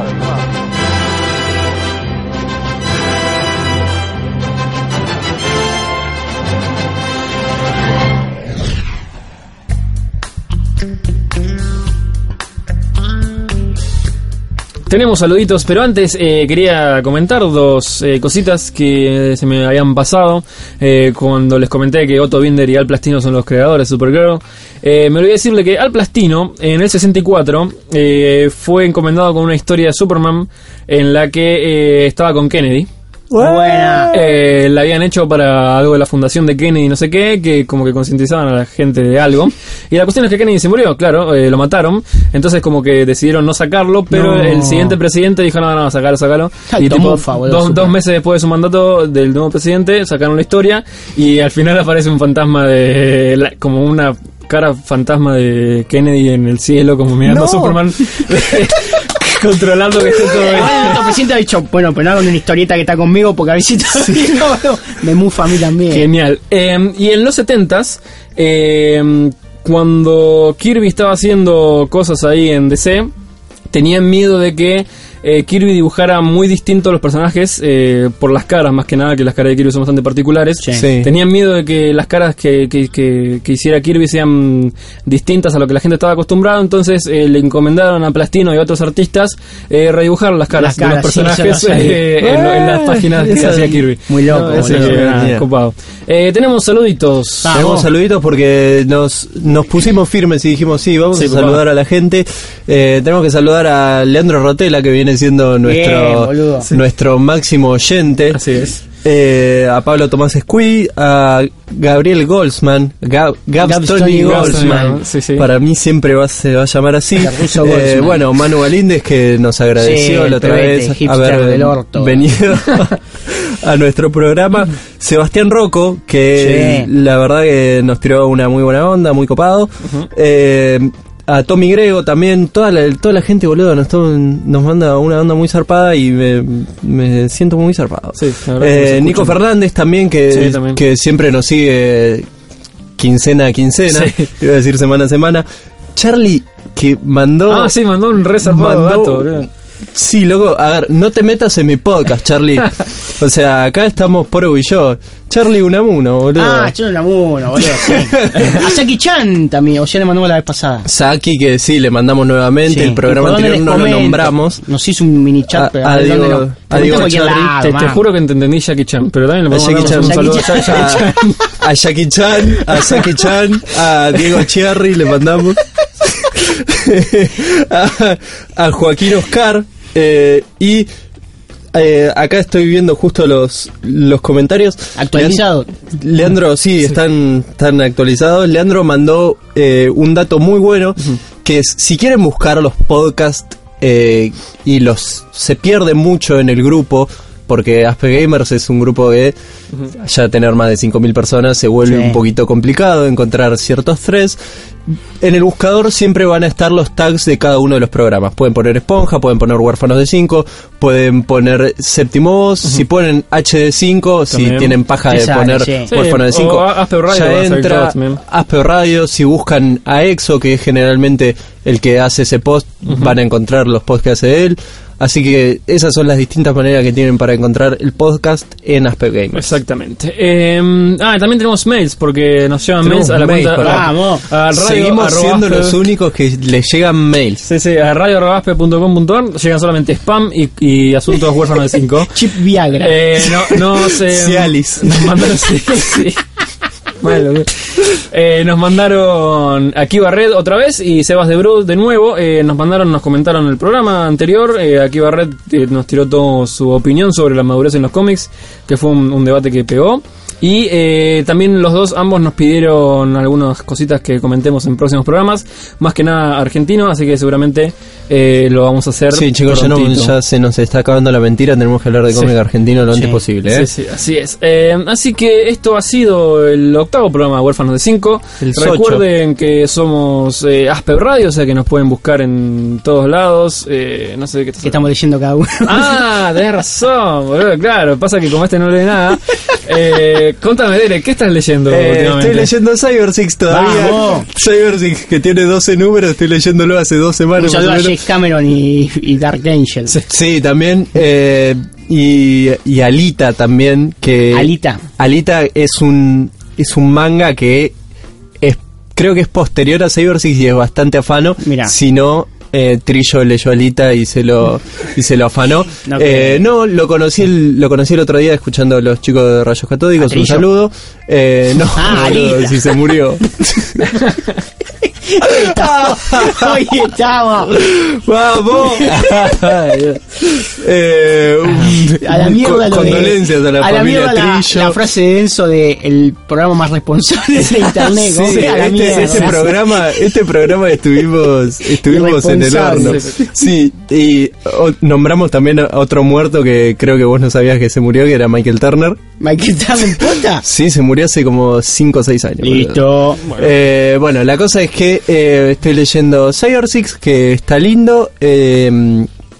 [SPEAKER 1] Tenemos saluditos, pero antes eh, quería comentar dos eh, cositas que se me habían pasado eh, cuando les comenté que Otto Binder y Al Plastino son los creadores de Supergirl. Eh, me olvidé decirle que Al Plastino en el 64 eh, fue encomendado con una historia de Superman en la que eh, estaba con Kennedy.
[SPEAKER 2] Buena.
[SPEAKER 1] Eh, la habían hecho para algo de la fundación de Kennedy, no sé qué, que como que concientizaban a la gente de algo. Y la cuestión es que Kennedy se murió, claro, eh, lo mataron. Entonces como que decidieron no sacarlo, pero
[SPEAKER 2] No.
[SPEAKER 1] el siguiente presidente dijo, no, no, sacalo, sacalo.
[SPEAKER 2] Ay,
[SPEAKER 1] y tipo, dos, meses después de su mandato del nuevo presidente, sacaron la historia y al final aparece un fantasma de... la- como una cara fantasma de Kennedy en el cielo, como mirando a. Superman. controlando que esté todo bien.
[SPEAKER 2] El presidente ha dicho, bueno, pero no hagan una historieta que está conmigo porque a no, no, me mufa a mí también.
[SPEAKER 1] Genial. Eh, y en los 70s, eh, cuando Kirby estaba haciendo cosas ahí en DC, tenían miedo de que eh, Kirby dibujara muy distinto a los personajes eh, por las caras, más que nada, que las caras de Kirby son bastante particulares.
[SPEAKER 2] Sí.
[SPEAKER 3] Sí.
[SPEAKER 1] Tenían miedo de que las caras que, que, que- que hiciera Kirby sean distintas a lo que la gente estaba acostumbrada, entonces eh, le encomendaron a Plastino y a otros artistas eh, redibujar las caras,
[SPEAKER 2] Las caras,
[SPEAKER 1] de los personajes eh, en, las páginas que hacía Kirby.
[SPEAKER 2] Muy loco,
[SPEAKER 1] copado. Eh, tenemos saluditos.
[SPEAKER 2] Ah,
[SPEAKER 3] Tenemos
[SPEAKER 2] vos.
[SPEAKER 3] saluditos porque nos, nos pusimos firmes y dijimos, sí, vamos
[SPEAKER 1] Sí,
[SPEAKER 3] a saludar a la gente. Eh, tenemos que saludar a Leandro Rotela, que viene siendo nuestro, nuestro máximo oyente.
[SPEAKER 1] Así es.
[SPEAKER 3] Eh, a Pablo Tomás Escui, a Gabriel Goldsman, Gab, Gabstoni
[SPEAKER 2] Gabstoni
[SPEAKER 3] Goldsman,
[SPEAKER 1] Goldsman, sí, sí.
[SPEAKER 3] para mí siempre va, se va a llamar así. Eh, bueno, Manu Galíndez que nos agradeció
[SPEAKER 2] Sí,
[SPEAKER 3] la otra vez haber
[SPEAKER 2] del orto.
[SPEAKER 3] venido a nuestro programa. Sebastián Rocco, que
[SPEAKER 2] Sí.
[SPEAKER 3] la verdad que nos tiró una muy buena onda, muy copado. Eh, a Tommy Grego también, toda la, toda la gente, boludo, nos, nos manda una onda muy zarpada y me, me siento muy zarpado.
[SPEAKER 1] Sí, la verdad que
[SPEAKER 3] Eh, Nico. Fernández también que,
[SPEAKER 1] Sí, también.
[SPEAKER 3] que siempre nos sigue quincena a quincena,
[SPEAKER 1] Sí.
[SPEAKER 3] iba a decir semana a semana. Charlie, que mandó...
[SPEAKER 1] Ah, sí, mandó un re zarpado
[SPEAKER 3] Mandó-
[SPEAKER 1] dato.
[SPEAKER 3] Sí, loco, a ver, no te metas en mi podcast, Charlie. o sea, acá estamos Poro y yo. Charlie Unamuno, boludo.
[SPEAKER 2] Ah, yo no la uno, boludo. Sí. A Saki Chan también, o ya le mandamos la vez pasada.
[SPEAKER 3] Saki, que sí, le mandamos nuevamente.
[SPEAKER 2] Sí.
[SPEAKER 3] El programa
[SPEAKER 2] ¿Y por dónde
[SPEAKER 3] anterior no lo nombramos.
[SPEAKER 2] Nos hizo un mini chat,
[SPEAKER 3] A-
[SPEAKER 2] pero
[SPEAKER 3] a
[SPEAKER 2] dónde
[SPEAKER 3] Diego- a Diego
[SPEAKER 2] lado,
[SPEAKER 1] Te, juro que te entendí Jackie Chan, pero también le
[SPEAKER 3] A
[SPEAKER 1] podemos
[SPEAKER 3] Jackie
[SPEAKER 1] un
[SPEAKER 3] Chan.
[SPEAKER 1] saludo a
[SPEAKER 2] Jackie
[SPEAKER 1] Jackie Chan.
[SPEAKER 3] A, a Jackie Chan, a Saki Chan, a Diego Cherry le mandamos. a, a Joaquín Oscar. Eh, y eh, acá estoy viendo justo los, los comentarios.
[SPEAKER 2] Actualizado.
[SPEAKER 3] Leandro, sí, Están, están actualizados. Leandro mandó eh, un dato muy bueno, que es, si quieren buscar los podcasts eh, y los se pierden mucho en el grupo, porque Aspe Gamers es un grupo que ya tener más de 5.000 personas se vuelve
[SPEAKER 2] Sí.
[SPEAKER 3] un poquito complicado encontrar ciertos threads. En el buscador siempre van a estar los tags de cada uno de los programas. Pueden poner Esponja, pueden poner Huérfanos de 5, pueden poner Séptimo Voz, si ponen HD5, si tienen paja de
[SPEAKER 2] sale,
[SPEAKER 3] poner
[SPEAKER 2] sí.
[SPEAKER 3] Huérfanos de
[SPEAKER 1] o
[SPEAKER 3] 5,
[SPEAKER 1] a- Aspe Radio va a
[SPEAKER 3] ya entra. Aspe Radio, si buscan a Exo, que es generalmente el que hace ese post, van a encontrar los posts que hace él. Así que esas son las distintas maneras que tienen para encontrar el podcast en Aspe Gamers.
[SPEAKER 1] Exactamente. Eh, ah, también tenemos mails, porque nos llevan mails a la
[SPEAKER 3] mails,
[SPEAKER 1] cuenta.
[SPEAKER 2] Vamos.
[SPEAKER 1] a radio
[SPEAKER 3] Seguimos
[SPEAKER 1] arroba
[SPEAKER 3] siendo
[SPEAKER 1] aspe-
[SPEAKER 3] los únicos que les llegan mails.
[SPEAKER 1] Sí, sí, a radio.com.ar llegan solamente spam y, y asuntos huérfanos de 5.
[SPEAKER 2] Chip Viagra.
[SPEAKER 1] Eh, no, no sé.
[SPEAKER 3] Cialis.
[SPEAKER 1] Nos mandaron, sí, sí. Eh, nos mandaron aquí Barret otra vez y Sebas de Brut de nuevo. eh, nos mandaron, nos comentaron el programa anterior. Eh, aquí Barret eh, nos tiró toda su opinión sobre la madurez en los cómics, que fue un, un debate que pegó. Y eh, también los dos, ambos nos pidieron algunas cositas que comentemos en próximos programas. Más que nada argentino, así que seguramente eh, lo vamos a hacer.
[SPEAKER 3] Sí, chicos, ya, no- ya se nos está acabando la mentira. Tenemos que hablar de
[SPEAKER 1] Sí.
[SPEAKER 3] cómic argentino lo antes
[SPEAKER 2] Sí.
[SPEAKER 3] posible. ¿eh?
[SPEAKER 1] Sí, sí, así es. Eh, así que esto ha sido el octavo programa de Huérfanos de 5.
[SPEAKER 3] El
[SPEAKER 1] Recuerden que somos eh, Aspe Radio, o sea que nos pueden buscar en todos lados. Eh, no sé de qué estás
[SPEAKER 2] estamos diciendo cada uno.
[SPEAKER 1] Ah, tenés razón, boludo, claro. Pasa que como este no lee nada, eh, Eh, contame, Dere, ¿qué estás leyendo
[SPEAKER 3] Eh,
[SPEAKER 1] últimamente?
[SPEAKER 3] estoy leyendo Cyber Six todavía.
[SPEAKER 2] Vamos.
[SPEAKER 3] Cyber Six, que tiene 12 números, estoy leyéndolo hace dos
[SPEAKER 2] Un
[SPEAKER 3] semanas. más
[SPEAKER 2] saludo a. James Cameron y, y Dark Angel.
[SPEAKER 3] Sí, también. eh, y, y Alita también, que...
[SPEAKER 2] Alita.
[SPEAKER 3] Alita es un, es un manga que es, creo que es posterior a Cyber Six y es bastante afano.
[SPEAKER 2] Mirá.
[SPEAKER 3] Si no, eh, Trillo leyó Alita y se lo, y se lo afanó.
[SPEAKER 2] No
[SPEAKER 3] Eh, no, lo conocí, el, lo conocí el otro día escuchando a los chicos de Rayos Catódicos.
[SPEAKER 2] ¿A
[SPEAKER 3] Un saludo. Eh, no,
[SPEAKER 2] Ah,
[SPEAKER 3] si se murió.
[SPEAKER 2] Hoy estamos.
[SPEAKER 3] ¡Vamos! eh,
[SPEAKER 2] A la mierda
[SPEAKER 3] con-
[SPEAKER 2] lo de-
[SPEAKER 3] Condolencias a la
[SPEAKER 2] a la
[SPEAKER 3] familia
[SPEAKER 2] mierda
[SPEAKER 3] Trillo.
[SPEAKER 2] la frase de Enzo de el programa más responsable de internet. ¿cómo
[SPEAKER 3] Sí, este,
[SPEAKER 2] mierda?
[SPEAKER 3] este programa, este programa estuvimos, estuvimos en el horno. Sí, y o- nombramos también a otro muerto que creo que vos no sabías que se murió, que era Michael Turner.
[SPEAKER 2] Michael Turner puta.
[SPEAKER 3] Sí, se murió hace como 5 o 6 años.
[SPEAKER 2] Listo.
[SPEAKER 3] Eh, bueno, la cosa es que eh, estoy leyendo Cyber Six, que está lindo. eh,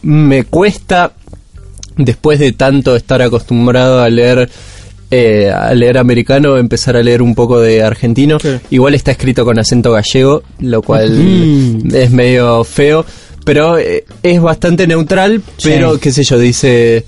[SPEAKER 3] me cuesta, después de tanto estar acostumbrado a leer eh, a leer americano, empezar a leer un poco de argentino.
[SPEAKER 1] Sí.
[SPEAKER 3] Igual está escrito con acento gallego, lo cual
[SPEAKER 2] Mm.
[SPEAKER 3] es medio feo, pero es bastante neutral, pero
[SPEAKER 2] Sí.
[SPEAKER 3] qué sé yo, dice...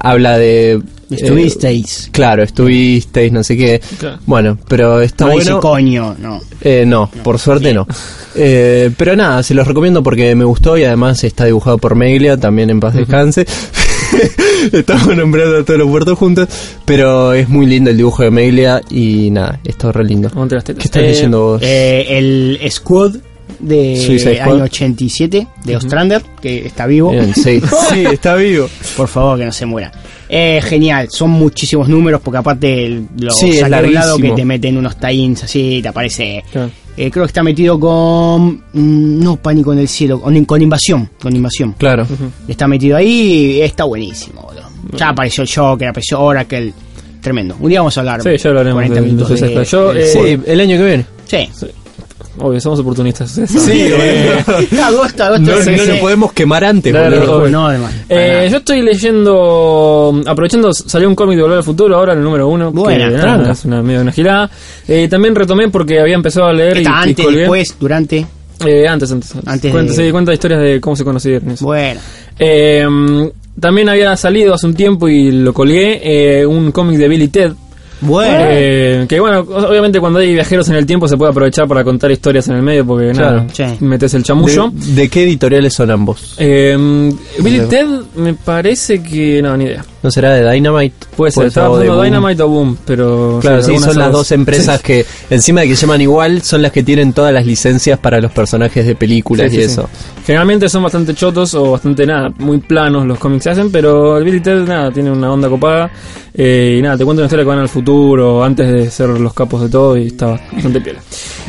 [SPEAKER 3] habla de... eh,
[SPEAKER 2] Estuvisteis.
[SPEAKER 3] Claro, estuvisteis, no sé qué.
[SPEAKER 1] Claro.
[SPEAKER 3] Bueno, pero está
[SPEAKER 2] no
[SPEAKER 3] bueno.
[SPEAKER 2] dice coño, no.
[SPEAKER 3] Eh, no, por suerte no. Eh, pero nada, se los recomiendo porque me gustó y además está dibujado por Meglia, también en paz descanse. Estamos nombrando a todos los muertos juntos, pero es muy lindo el dibujo de Meglia y nada, está re lindo. ¿Qué estás
[SPEAKER 1] Eh,
[SPEAKER 3] leyendo vos?
[SPEAKER 2] Eh, el Squad de
[SPEAKER 3] Suicide Squad.
[SPEAKER 2] año 87 de Ostrander, que está vivo.
[SPEAKER 3] Bien, sí. sí, está vivo.
[SPEAKER 2] Por favor, que no se muera. Eh, genial, son muchísimos números porque aparte lo
[SPEAKER 3] Sí, es
[SPEAKER 2] de lado que te meten unos tie-ins así, te aparece.
[SPEAKER 1] Claro.
[SPEAKER 2] Eh, creo que está metido con. mm, No, pánico en el cielo, con, con invasión. Con invasión.
[SPEAKER 3] Claro.
[SPEAKER 2] Está metido ahí y está buenísimo, boludo. Ya apareció el Joker, apareció Oracle. Tremendo. Un día vamos a hablar.
[SPEAKER 1] Sí, ya hablaremos
[SPEAKER 2] 40
[SPEAKER 1] del-
[SPEAKER 2] minutos de-.
[SPEAKER 1] Yo, eh.
[SPEAKER 3] Sí, el año que viene.
[SPEAKER 2] Sí.
[SPEAKER 1] Obvio, somos oportunistas.
[SPEAKER 3] Sí,
[SPEAKER 2] Eh, agosto, agosto.
[SPEAKER 3] no,
[SPEAKER 2] sí,
[SPEAKER 3] no
[SPEAKER 2] sí.
[SPEAKER 3] lo podemos quemar antes,
[SPEAKER 1] Claro,
[SPEAKER 3] boludo.
[SPEAKER 1] obvio.
[SPEAKER 2] No, además.
[SPEAKER 1] Eh, yo estoy leyendo, aprovechando, salió un cómic de Volver al Futuro, ahora el número uno.
[SPEAKER 2] Buena,
[SPEAKER 1] que, nada, es una medio una girada. Eh, también retomé porque había empezado a leer y,
[SPEAKER 2] Está
[SPEAKER 1] y
[SPEAKER 2] antes, después, durante.
[SPEAKER 1] Eh, antes, antes.
[SPEAKER 2] Antes
[SPEAKER 1] cuenta,
[SPEAKER 2] de-
[SPEAKER 1] sí, cuenta historias de cómo se conocieron. eso.
[SPEAKER 2] Bueno.
[SPEAKER 1] Eh, también había salido hace un tiempo y lo colgué eh, un cómic de Billy Ted.
[SPEAKER 2] Bueno.
[SPEAKER 1] Eh, que bueno, obviamente cuando hay viajeros en el tiempo se puede aprovechar para contar historias en el medio porque
[SPEAKER 3] Claro,
[SPEAKER 1] nada, metes el chamullo.
[SPEAKER 3] ¿De, de qué editoriales son ambos?
[SPEAKER 1] Eh, Billy. Ted me parece que no, ni idea.
[SPEAKER 3] ¿No será de Dynamite?
[SPEAKER 1] Puede ser, estaba pensando. Dynamite o Boom, pero
[SPEAKER 3] Claro, sí, son las dos empresas que, encima de que llaman igual, son las que tienen todas las licencias para los personajes de películas
[SPEAKER 1] Sí,
[SPEAKER 3] y
[SPEAKER 1] sí, sí.
[SPEAKER 3] eso.
[SPEAKER 1] Generalmente son bastante chotos o bastante nada, muy planos los cómics que hacen, pero el Billy Ted nada, tiene una onda copada eh, y nada, te cuenta una historia que van al futuro antes de ser los capos de todo y está bastante piola.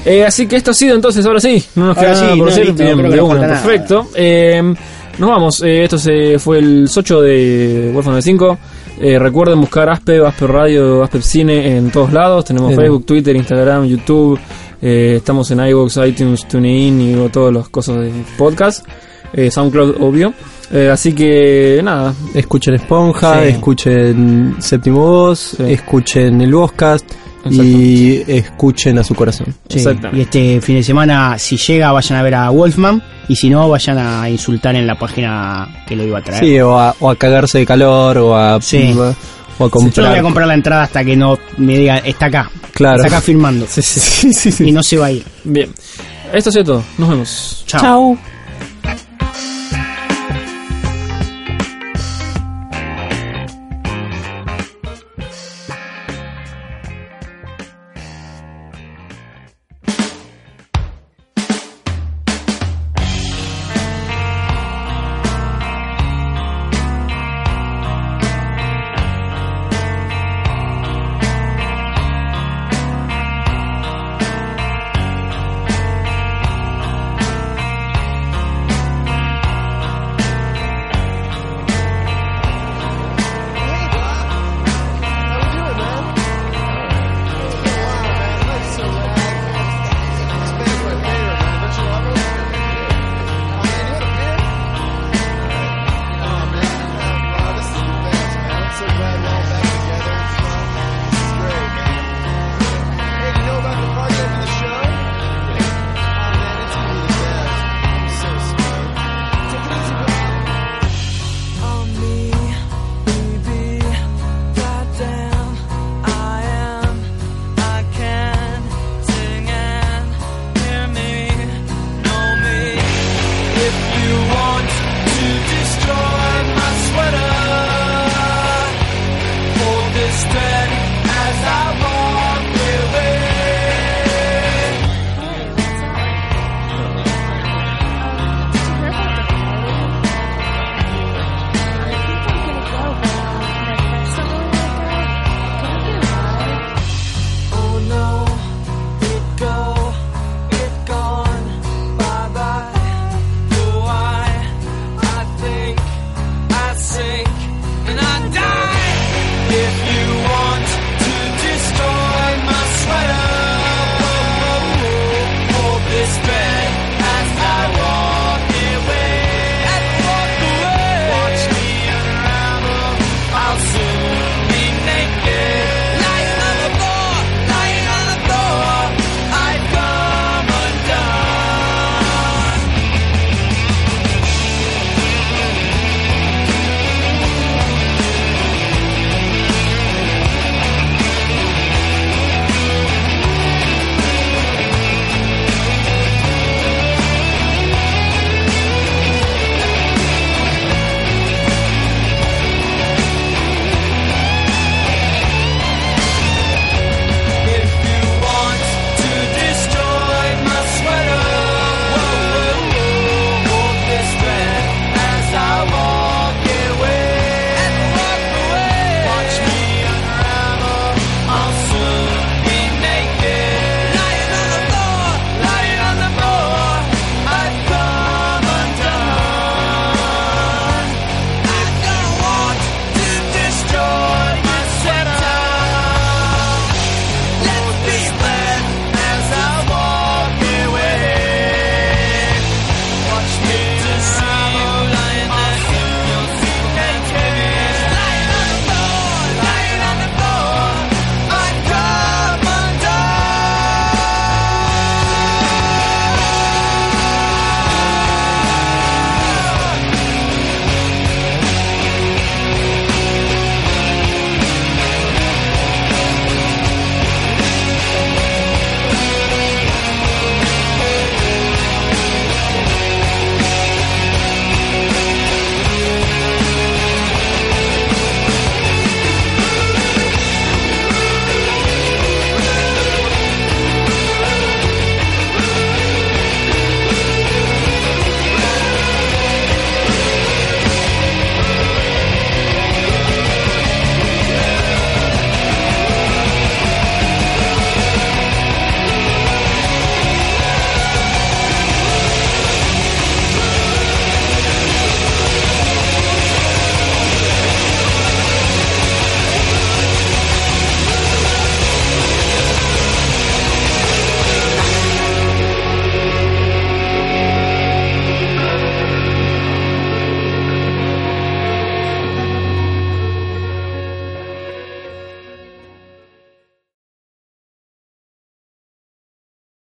[SPEAKER 1] Eh, así que esto ha sido entonces, ahora sí, no nos
[SPEAKER 2] Ahora
[SPEAKER 1] queda nada
[SPEAKER 2] sí,
[SPEAKER 1] por
[SPEAKER 2] no,
[SPEAKER 1] decir,
[SPEAKER 2] listo,
[SPEAKER 1] bien,
[SPEAKER 2] que
[SPEAKER 1] de
[SPEAKER 2] no
[SPEAKER 1] una,
[SPEAKER 2] nada.
[SPEAKER 1] perfecto. Eh, nos vamos, eh, esto se fue el 8 de Warfare 5. Eh, recuerden buscar Aspe, Aspe Radio, Aspe Cine en todos lados. Tenemos. Facebook, Twitter, Instagram, YouTube. Eh, estamos en iVoox, iTunes, TuneIn y todas las cosas de podcast. Eh, SoundCloud, obvio. Eh, así que nada,
[SPEAKER 3] Escuchen Esponja,
[SPEAKER 2] Sí.
[SPEAKER 3] escuchen Séptimo Voz,
[SPEAKER 1] Sí.
[SPEAKER 3] escuchen el Vozcast y escuchen a su corazón.
[SPEAKER 2] Sí,
[SPEAKER 1] Exactamente.
[SPEAKER 2] Y este fin de semana, si llega, vayan a ver a Wolfman. Y si no, vayan a insultar en la página que lo iba a traer.
[SPEAKER 3] Sí, o a, o a cagarse de calor o a,
[SPEAKER 2] Sí.
[SPEAKER 3] o a
[SPEAKER 2] Yo no
[SPEAKER 3] comprar.
[SPEAKER 2] voy a comprar la entrada hasta que no me diga, está acá.
[SPEAKER 3] Claro.
[SPEAKER 2] Está acá firmando.
[SPEAKER 3] Sí, sí, sí, sí.
[SPEAKER 2] Y no se va a ir.
[SPEAKER 1] bien. Esto ha sido todo. Nos vemos.
[SPEAKER 2] Chao.
[SPEAKER 4] Chao.